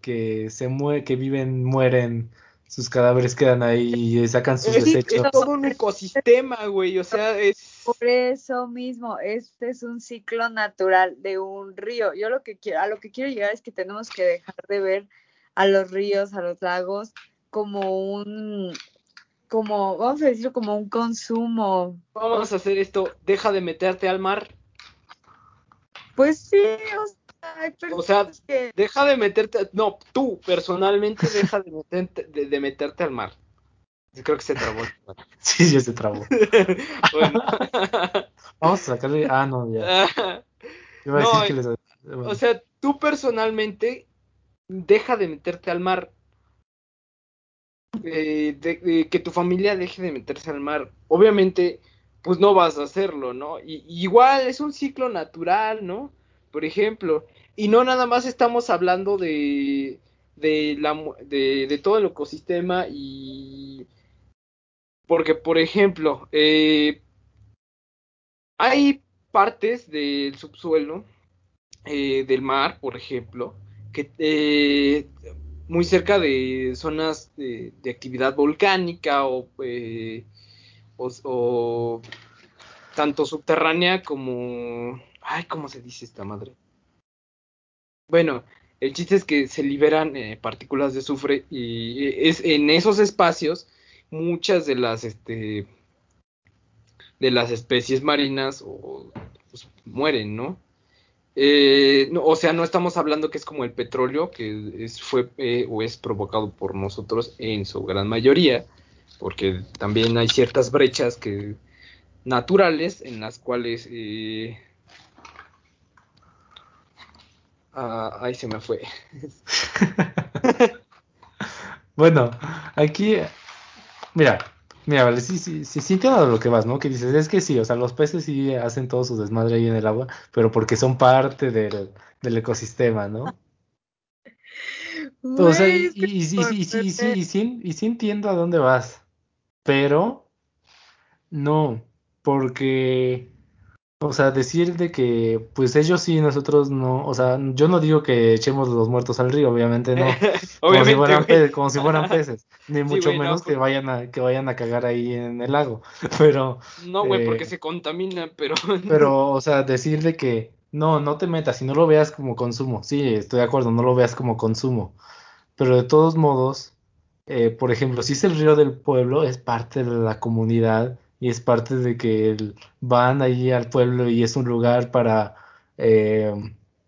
que se mue que viven, mueren sus cadáveres quedan ahí y sacan sus Es, desechos. es todo un ecosistema, güey. O sea, es. Por eso mismo, este es un ciclo natural de un río. Yo lo que quiero, a lo que quiero llegar es que tenemos que dejar de ver a los ríos, a los lagos, como un, como, vamos a decirlo, como un consumo. Vamos a hacer esto. Deja de meterte al mar. Pues sí, o sea, hay O sea, personas que deja de meterte. No, tú personalmente deja de meterte, de, de meterte al mar. Yo creo que se trabó. Sí, ya se trabó. bueno. Vamos a sacarle. Ah, no, ya. Iba a No, decir que les. O sea, tú personalmente deja de meterte al mar. Eh, de- de que tu familia deje de meterse al mar. Obviamente, pues no vas a hacerlo, ¿no? Y, igual es un ciclo natural, ¿no? Por ejemplo, y no nada más estamos hablando de de la de todo el ecosistema y porque por ejemplo eh, hay partes del subsuelo eh, del mar, por ejemplo, que eh, muy cerca de zonas de, de actividad volcánica o, eh, o, tanto subterránea como... Ay, ¿cómo se dice esta madre? Bueno, el chiste es que se liberan eh, partículas de azufre y es en esos espacios muchas de las este de las especies marinas o, pues, mueren, ¿no? Eh, o sea, no estamos hablando que es como el petróleo, que es, fue eh, o es provocado por nosotros en su gran mayoría, porque también hay ciertas brechas que naturales en las cuales eh, ah, ahí se me fue. Bueno, aquí, mira, mira, vale, sí, sí, sí, sí entiendo a lo que vas, ¿no? Que dices, es que sí, o sea, los peces sí hacen todo su desmadre ahí en el agua, pero porque son parte del, del ecosistema, ¿no? O sea, y, que y, y, sí, por sí, sí, sí, perder- y sí, y sí entiendo a dónde vas, pero no, porque, o sea, decir de que, pues ellos sí, nosotros no, o sea, yo no digo que echemos los muertos al río, obviamente no, como si fueran güey. pe- como si fueran peces, ni Sí, mucho no, menos que vayan a, que vayan a cagar ahí en el lago, pero, No, güey, porque eh, se contamina, pero... pero, o sea, decir de que no, no te metas y no lo veas como consumo, sí, estoy de acuerdo, no lo veas como consumo, pero de todos modos, eh, por ejemplo, si es el río del pueblo, es parte de la comunidad y es parte de que van ahí al pueblo y es un lugar para, eh,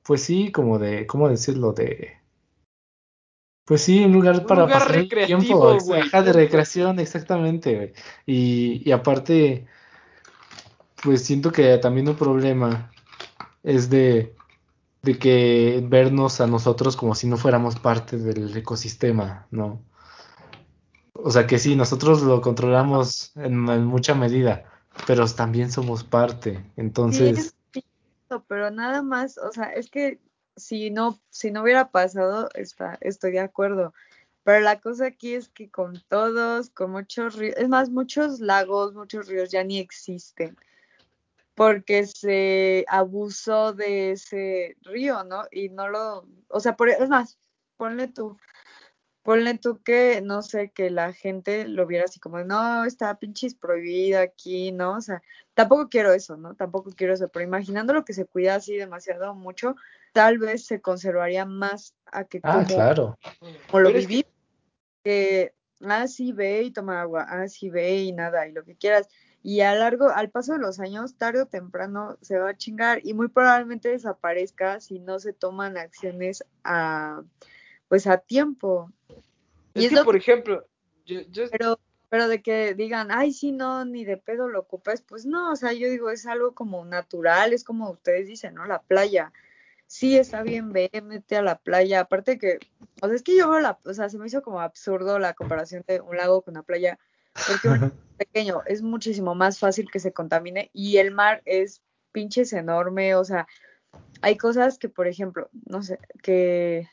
pues sí, como de, ¿cómo decirlo? De, pues sí, un lugar Un para lugar pasar el tiempo, ajá, de recreación, exactamente. Y, y aparte, pues siento que también un problema es de, de que vernos a nosotros como si no fuéramos parte del ecosistema, ¿no? O sea que sí, nosotros lo controlamos en, en mucha medida, pero también somos parte. Sí, Entonces, es cierto, pero nada más, o sea, es que si no, si no hubiera pasado, está, estoy de acuerdo. Pero la cosa aquí es que con todos, con muchos ríos, es más, muchos lagos, muchos ríos ya ni existen, porque se abusó de ese río, ¿no? Y no lo, o sea, por, es más, ponle tú, ponle tú que, no sé, que la gente lo viera así como, no, está pinches prohibido aquí, ¿no? O sea, tampoco quiero eso, ¿no? Tampoco quiero eso, pero imaginando lo que se cuida así demasiado mucho, tal vez se conservaría más a que ah, como, claro. como lo viví, que, ah, sí, ve y toma agua, ah, sí, ve y nada, y lo que quieras. Y a largo, al paso de los años, tarde o temprano se va a chingar y muy probablemente desaparezca si no se toman acciones a, pues a tiempo. Y Es es que, por ejemplo, yo, yo- pero, pero de que digan, ay, sí, no, ni de pedo lo ocupes, pues no, o sea, yo digo, es algo como natural, es como ustedes dicen, ¿no? La playa. Sí, está bien, ve, mete a la playa. Aparte que, o sea, es que yo veo la, o sea, se me hizo como absurdo la comparación de un lago con una playa, porque un lago pequeño es muchísimo más fácil que se contamine y el mar es pinches enorme, o sea, hay cosas que, por ejemplo, no sé, que,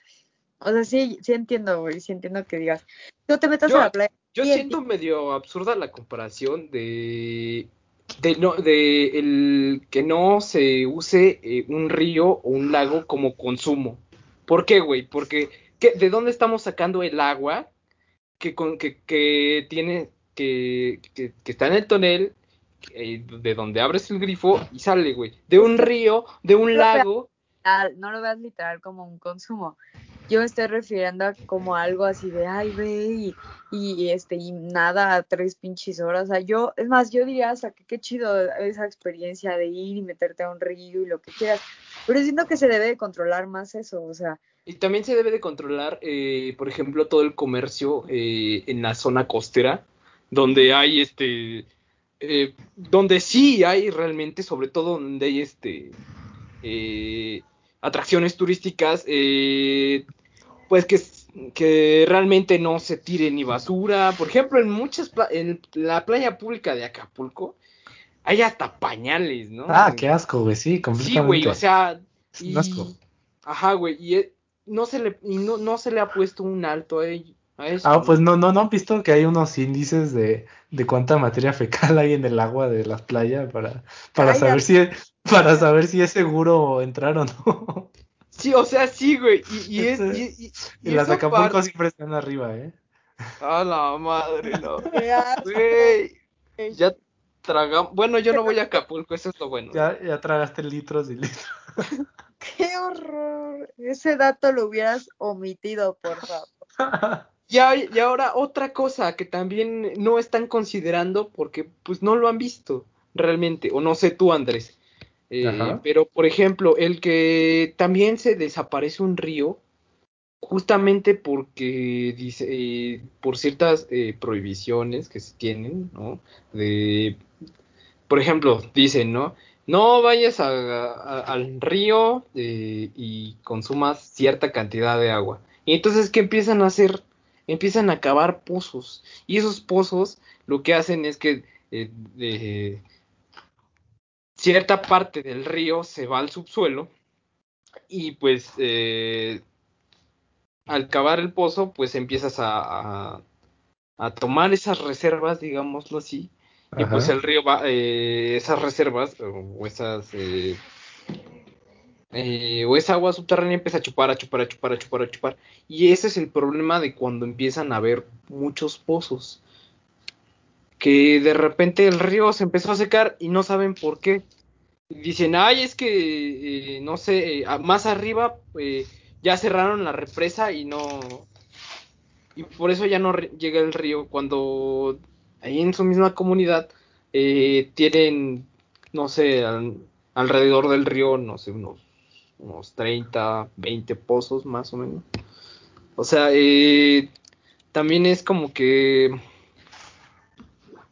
o sea, sí, sí entiendo, güey, sí entiendo que digas, no te metas Yo- a la playa. yo siento medio absurda la comparación de, de, no, de el que no se use eh, un río o un lago como consumo. ¿Por qué, güey? Porque ¿qué- ¿de dónde estamos sacando el agua que, con, que, que tiene, que, que, que está en el tonel, eh, de donde abres el grifo y sale, güey. De un río, de un lago. No lo veas literal como un consumo. Yo me estoy refiriendo a como algo así de, ay, ve, y, y, este, y nada, tres pinches horas. O sea, yo, es más, yo diría hasta que qué chido esa experiencia de ir y meterte a un río y lo que quieras. Pero siento que se debe de controlar más eso, o sea, Y también se debe de controlar, eh, por ejemplo, todo el comercio eh, en la zona costera, donde hay este, eh, donde sí hay realmente, sobre todo donde hay este, eh, atracciones turísticas, eh, pues que, que realmente no se tire ni basura. Por ejemplo, en muchas, en la playa pública de Acapulco hay hasta pañales, ¿no? Ah, qué asco, güey, sí, Sí, completamente. güey, o sea, y- asco. ajá, güey, y eh, no se le, y no, no se le ha puesto un alto a ello. eso, Ah, pues no, no, no han visto que hay unos índices de, de cuánta materia fecal hay en el agua de las playas para, para saber si para saber si es seguro entrar o no. Sí, o sea, sí, güey, y, y es, Este- y, y- Y y las de Acapulco parte- siempre están arriba, ¿eh? A la madre, no. Güey, ya tragamos. Bueno, yo no voy a Acapulco, eso es lo bueno. Ya, ya tragaste litros y litros. qué horror. Ese dato lo hubieras omitido, por favor. Y, a- y ahora otra cosa que también no están considerando porque pues no lo han visto realmente, o no sé tú Andrés, Eh, pero por ejemplo el que también se desaparece un río justamente porque dice eh, por ciertas eh, prohibiciones que se tienen, ¿no? De, por ejemplo, dicen, ¿no? No vayas a- a- al río eh, y consumas cierta cantidad de agua. Y entonces, ¿qué empiezan a hacer? Empiezan a cavar pozos. Y esos pozos lo que hacen es que eh, cierta parte del río se va al subsuelo y pues eh, al cavar el pozo pues empiezas a, a, a tomar esas reservas, digámoslo así, y pues el río va, eh, esas reservas o esas eh, eh, o esa agua subterránea empieza a chupar, a chupar, a chupar, a chupar, a chupar. Y ese es el problema de cuando empiezan a haber muchos pozos. Que de repente el río se empezó a secar y no saben por qué. Dicen, ay, es que, eh, no sé, eh, más arriba eh, ya cerraron la represa y no... Y por eso ya no llega el río. Cuando ahí en su misma comunidad tienen, no sé, al- alrededor del río, no sé, unos, unos 30, 20 pozos más o menos. O sea, también es como que...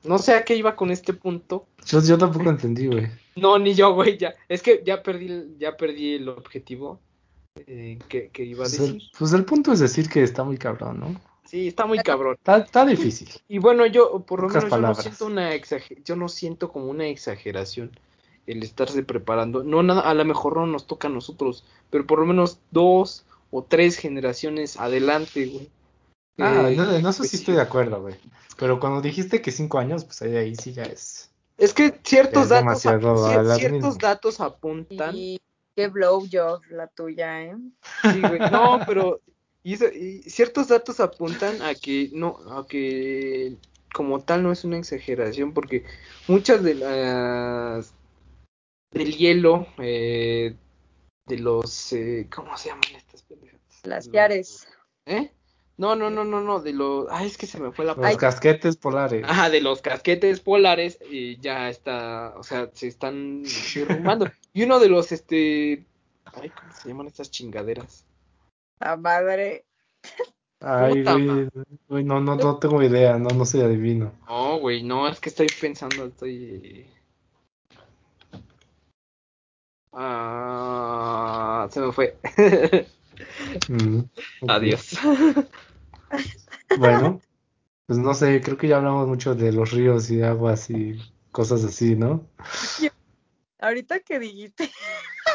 No sé a qué iba con este punto. Yo, yo tampoco entendí, güey. No, ni yo, güey, ya. Es que ya perdí, el- ya perdí el objetivo eh, que, que iba a Pues decir. el, pues el punto es decir que está muy cabrón, ¿no? Sí, está muy cabrón. Está, está difícil. Y bueno, yo por lo Pocas menos yo no siento una exager- yo no siento como una exageración el estarse preparando. No nada, a lo mejor no nos toca a nosotros, pero por lo menos dos o tres generaciones adelante, güey. Ah, Eh, no, no sé pues si sí. estoy de acuerdo, güey. Pero cuando dijiste que cinco años, pues ahí, ahí sí ya es. Es que ciertos es datos, ciertos datos apuntan. Y qué blowjob la tuya, ¿eh? Sí, güey. No, pero y eso- y ciertos datos apuntan a que no, a que como tal no es una exageración, porque muchas de las del hielo, eh, de los, eh, ¿cómo se llaman estas pendejas? Las Yares. ¿Eh? No, no, no, no, no, de los, ay, es que se me fue la Los casquetes polares. Ajá, de los casquetes polares eh, ya está, o sea, se están derrumbando. Y uno de los, este, ay, ¿cómo se llaman estas chingaderas? La madre. Ay, güey, güey, no, no, no tengo idea, no, no soy adivino. No, güey, no, es que estoy pensando, estoy... Ah, se me fue. Mm. Adiós. Bueno, pues no sé, creo que ya hablamos mucho de los ríos y aguas y cosas así, ¿no? Ahorita que dijiste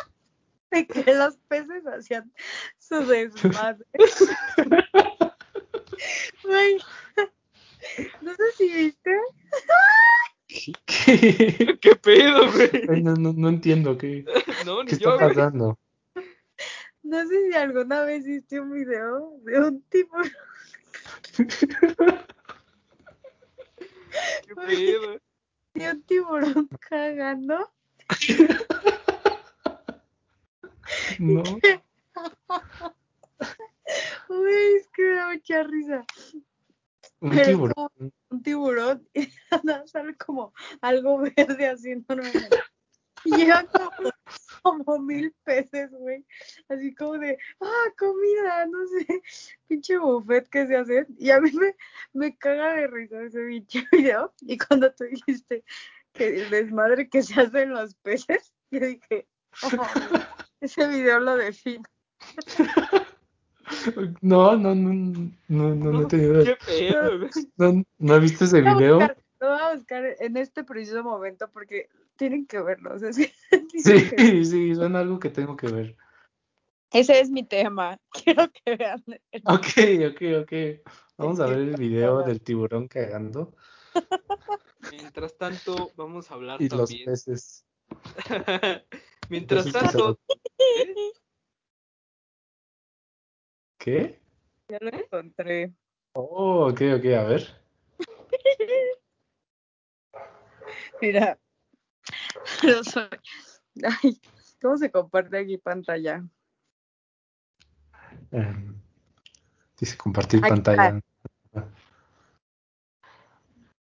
de que los peces hacían su desmadre. No sé si viste. ¿Qué? ¿Qué pedo, güey? No, no, no entiendo qué, No, ni qué yo, está güey. pasando. No sé si alguna vez viste un video de un tipo ¿Qué pedo? ¿Y un tiburón cagando? No. Uy, es que me da mucha risa. Un Pero es tiburón. como un tiburón y sale como algo verde así enorme. Y llevan como, como mil peces, güey. Así como de, ah, comida, no sé, pinche buffet que se hace. Y a mí me, me caga de risa ese pinche video. Y cuando tú dijiste que el desmadre que se hace en los peces, yo dije, oh, ese video lo define. No, no, no, no, no, no he tenido. ¿Qué pedo, güey? No, no he visto ese video. lo voy a buscar en este preciso momento porque tienen que verlo. o sea, sí, Sí, que verlo. sí, suena algo que tengo que ver. Ese es mi tema. Quiero que vean. el- Ok, ok, ok. Vamos a ver el video del tiburón cagando Mientras tanto, vamos a hablar y los peces. Mientras Los tanto. ¿Qué? Ya lo encontré. Oh, ok, ok, a ver. Mira. Pero soy- Ay, ¿cómo se comparte aquí pantalla? Em, dice compartir Aquí pantalla.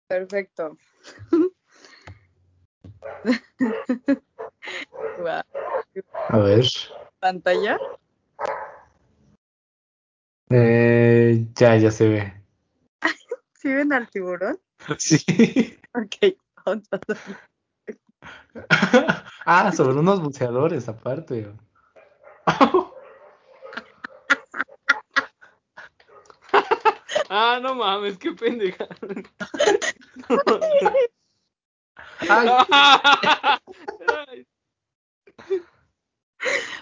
Perfecto. Guau, A ver. ¿Pantalla? Eh, ya, ya se ve. ¿Sí ven al tiburón? Sí. Ok, vamos a Ah, sobre unos buceadores aparte. Ah, no mames, qué pendeja.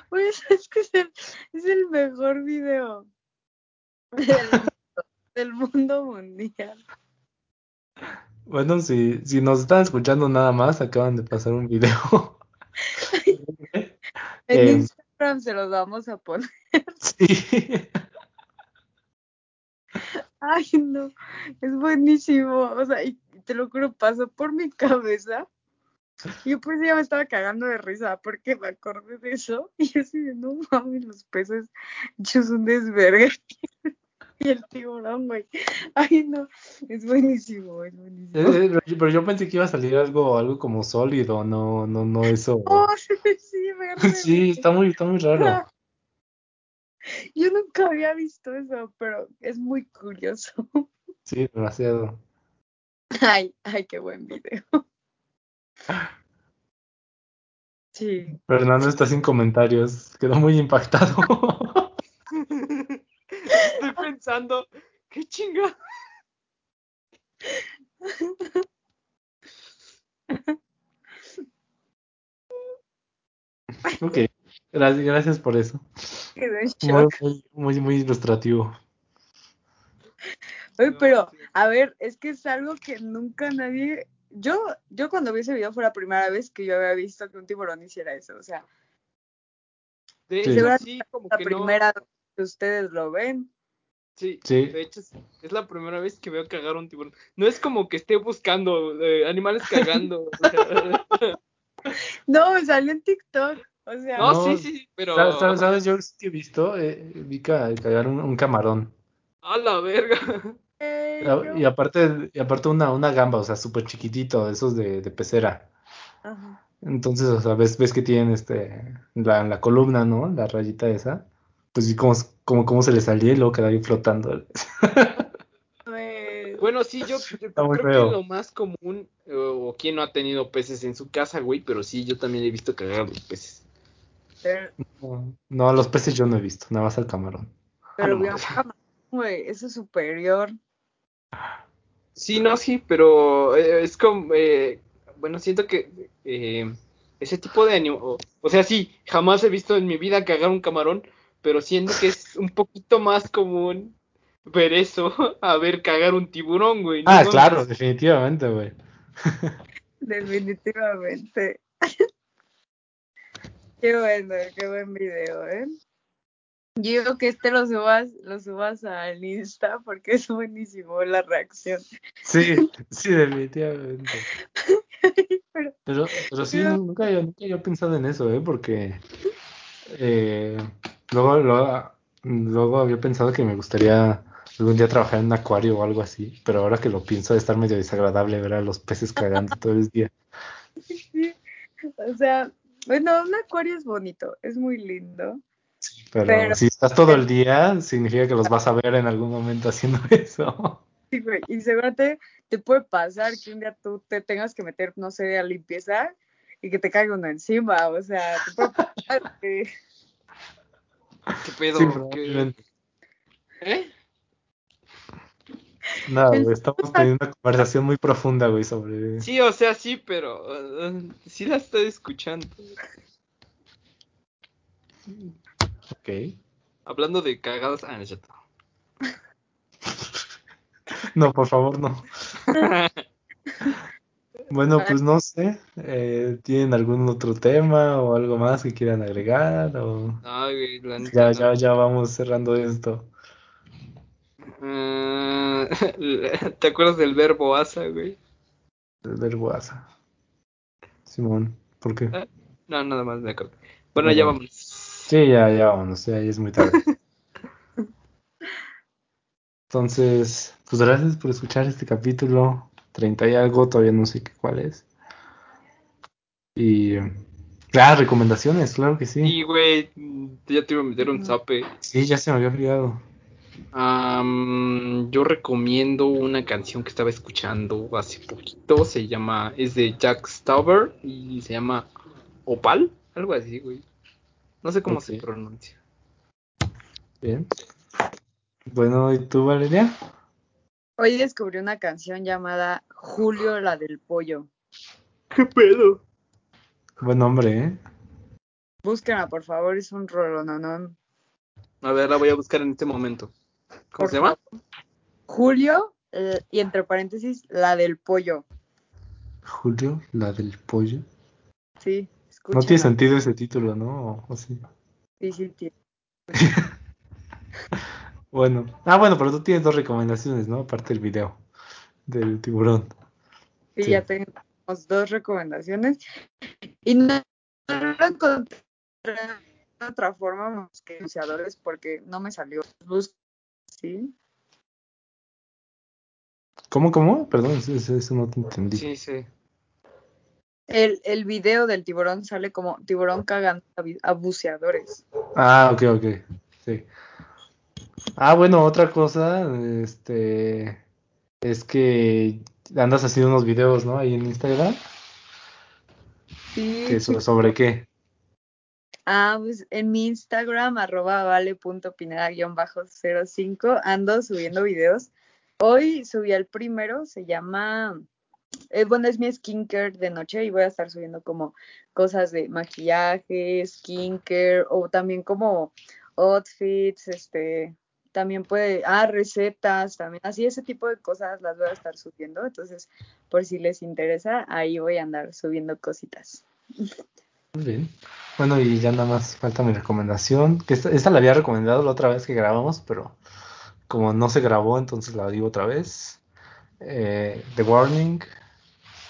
Oye, es que es el, es el mejor video del mundo, del mundo mundial. Bueno, si, si nos están escuchando nada más, acaban de pasar un video. En Em. Instagram se los vamos a poner. Sí. Ay, no, es buenísimo. O sea, y te lo juro, pasó por mi cabeza. Yo pues ya me estaba cagando de risa porque me acordé de eso. Y yo así de, no mames, los peces hechos un desvergue. Y el tiburón, güey. Ay, no, es buenísimo, es buenísimo. Eh, pero yo- pero yo pensé que iba a salir algo, algo como sólido, no, no, no eso. Oh, sí, sí, Sí, está muy, está muy raro. Yo nunca había visto eso, pero es muy curioso. Sí, demasiado. Ay, ay, qué buen video. Sí. Fernando está sin comentarios, quedó muy impactado. Pensando, qué chinga. Ok, gracias, gracias por eso. Muy, muy, muy, muy ilustrativo. Oye, No, pero, a ver, es que es algo que nunca nadie. Yo, yo cuando vi ese video fue la primera vez que yo había visto que un tiburón hiciera eso. O sea, De Sí. hecho, Seguramente sí, como la que no. primera vez que ustedes lo ven. Sí, Sí. de hecho, es la primera vez que veo cagar un tiburón. No es como que esté buscando eh, animales cagando. No, salió en TikTok. O sea, no, No, sí, sí, pero. ¿Sabes, sabes? Yo sí que he visto, eh, vi ca- cagar un, un camarón. A la verga. Ah, Y aparte, y aparte una, una gamba, o sea, súper chiquitito, esos de, de pecera. Ajá. Entonces, o sea, ves, ves que tienen este, la, la columna, ¿no? La rayita esa. Pues y cómo, cómo, cómo se le salía y luego quedaba ahí flotando. Pues, Bueno, sí, yo, yo Está muy creo feo. que lo más común, eh, o quien no ha tenido peces en su casa, güey, pero sí, yo también he visto cagar los peces. No, los peces yo no he visto, nada más al camarón. pero no vi a un mames. camarón, güey, eso es superior. Sí, no, sí, pero eh, es como, eh, bueno, siento que eh, ese tipo de animal, o, o sea, sí, jamás he visto en mi vida cagar un camarón, pero siento que es un poquito más común ver eso a ver cagar un tiburón, güey. no Ah, claro, definitivamente, güey. Definitivamente. Qué bueno, qué buen video, ¿eh? Yo digo que este lo subas, lo subas al Insta porque es buenísimo la reacción. Sí, sí, definitivamente. Pero, Pero, pero sí, Pero- nunca, yo, nunca yo he pensado en eso, ¿eh? Porque eh, luego, luego, luego había pensado que me gustaría algún día trabajar en un acuario o algo así, pero ahora que lo pienso, de estar medio desagradable ver a los peces cagando todo el día. o sea, bueno, un acuario es bonito, es muy lindo. Pero, Pero- si estás todo el día, significa que los vas a ver en algún momento haciendo eso. Sí, güey, y seguramente te puede pasar que un día tú te tengas que meter, no sé, a limpieza y que te caiga uno encima, o sea, te puede pasar. ¿Qué pedo? Sí, ¿Qué-. ¿Eh? Nada, El- güey, estamos teniendo una conversación muy profunda, güey, sobre... Sí, o sea, sí, pero uh, sí la estoy escuchando. Ok. Hablando de cagadas. Ah, no es cierto. No, por favor, no. Bueno, pues no sé. eh, ¿tienen algún otro tema o algo más que quieran agregar? O... Ay, güey, la Ya, no. ya, ya vamos cerrando esto. Ah, ¿Te acuerdas del verbo asa, güey? El verbo asa. Simón, ¿por qué? No, nada más me acuerdo. Bueno, Bueno. ya vamos. Sí, ya, ya vámonos, ya, ya es muy tarde. Entonces, pues gracias por escuchar este capítulo 30 y algo, todavía no sé qué cuál es. Y... Ah, recomendaciones, claro que sí. Y, güey, ya te iba a meter un zape. Sí, ya se me había olvidado. Am, yo recomiendo una canción que estaba escuchando hace poquito. Se llama, es de Jack Stauber y se llama Opal, algo así, güey. No sé cómo se pronuncia. Bien. Bueno, ¿y tú, Valeria? Hoy descubrí una canción llamada Julio, la del pollo. ¿Qué pedo? Buen nombre, ¿eh? Búsquenla, por favor, es un rolononón. A ver, la voy a buscar en este momento. ¿Cómo Por se llama? Julio, eh, y entre paréntesis, la del pollo. Julio, la del pollo. Sí, No tiene sentido ese título, ¿no? ¿O- o sí? Sí, sí, tiene. Bueno. Ah, bueno, pero tú tienes dos recomendaciones, ¿no? Aparte del video del tiburón. Sí, Sí. ya tenemos dos recomendaciones. Y no, no lo encontré de otra forma más que anunciadores porque no me salió. Sí. ¿Cómo, cómo? Perdón, eso, no te entendí. Sí, sí. El, el video del tiburón sale como tiburón cagando a a buceadores. Ah, ok, ok. Sí. Ah, bueno, otra cosa, este, es que andas haciendo unos videos, ¿no? Ahí en Instagram. Sí. ¿Que so- ¿Sobre qué? Ah, pues en mi Instagram, arroba vale.pineda-05, ando subiendo videos. Hoy subí el primero, se llama, eh, bueno, es mi skincare de noche y voy a estar subiendo como cosas de maquillaje, skincare o también como outfits, este, también puede, ah, recetas, también, así ese tipo de cosas las voy a estar subiendo. Entonces, por si les interesa, ahí voy a andar subiendo cositas. Muy bien. Bueno, y ya nada más falta mi recomendación, que esta, la había recomendado la otra vez que grabamos, pero como no se grabó, entonces la digo otra vez. Eh, The Warning,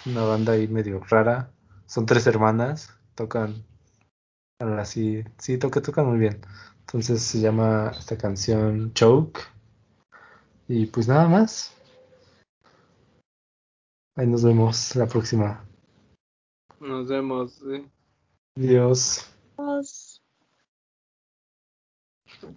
una banda ahí medio rara. Son tres hermanas, tocan así, sí, toca, tocan muy bien. Entonces se llama esta canción Choke. Y pues nada más. Ahí nos vemos la próxima. Nos vemos. eh. Adiós. Adiós.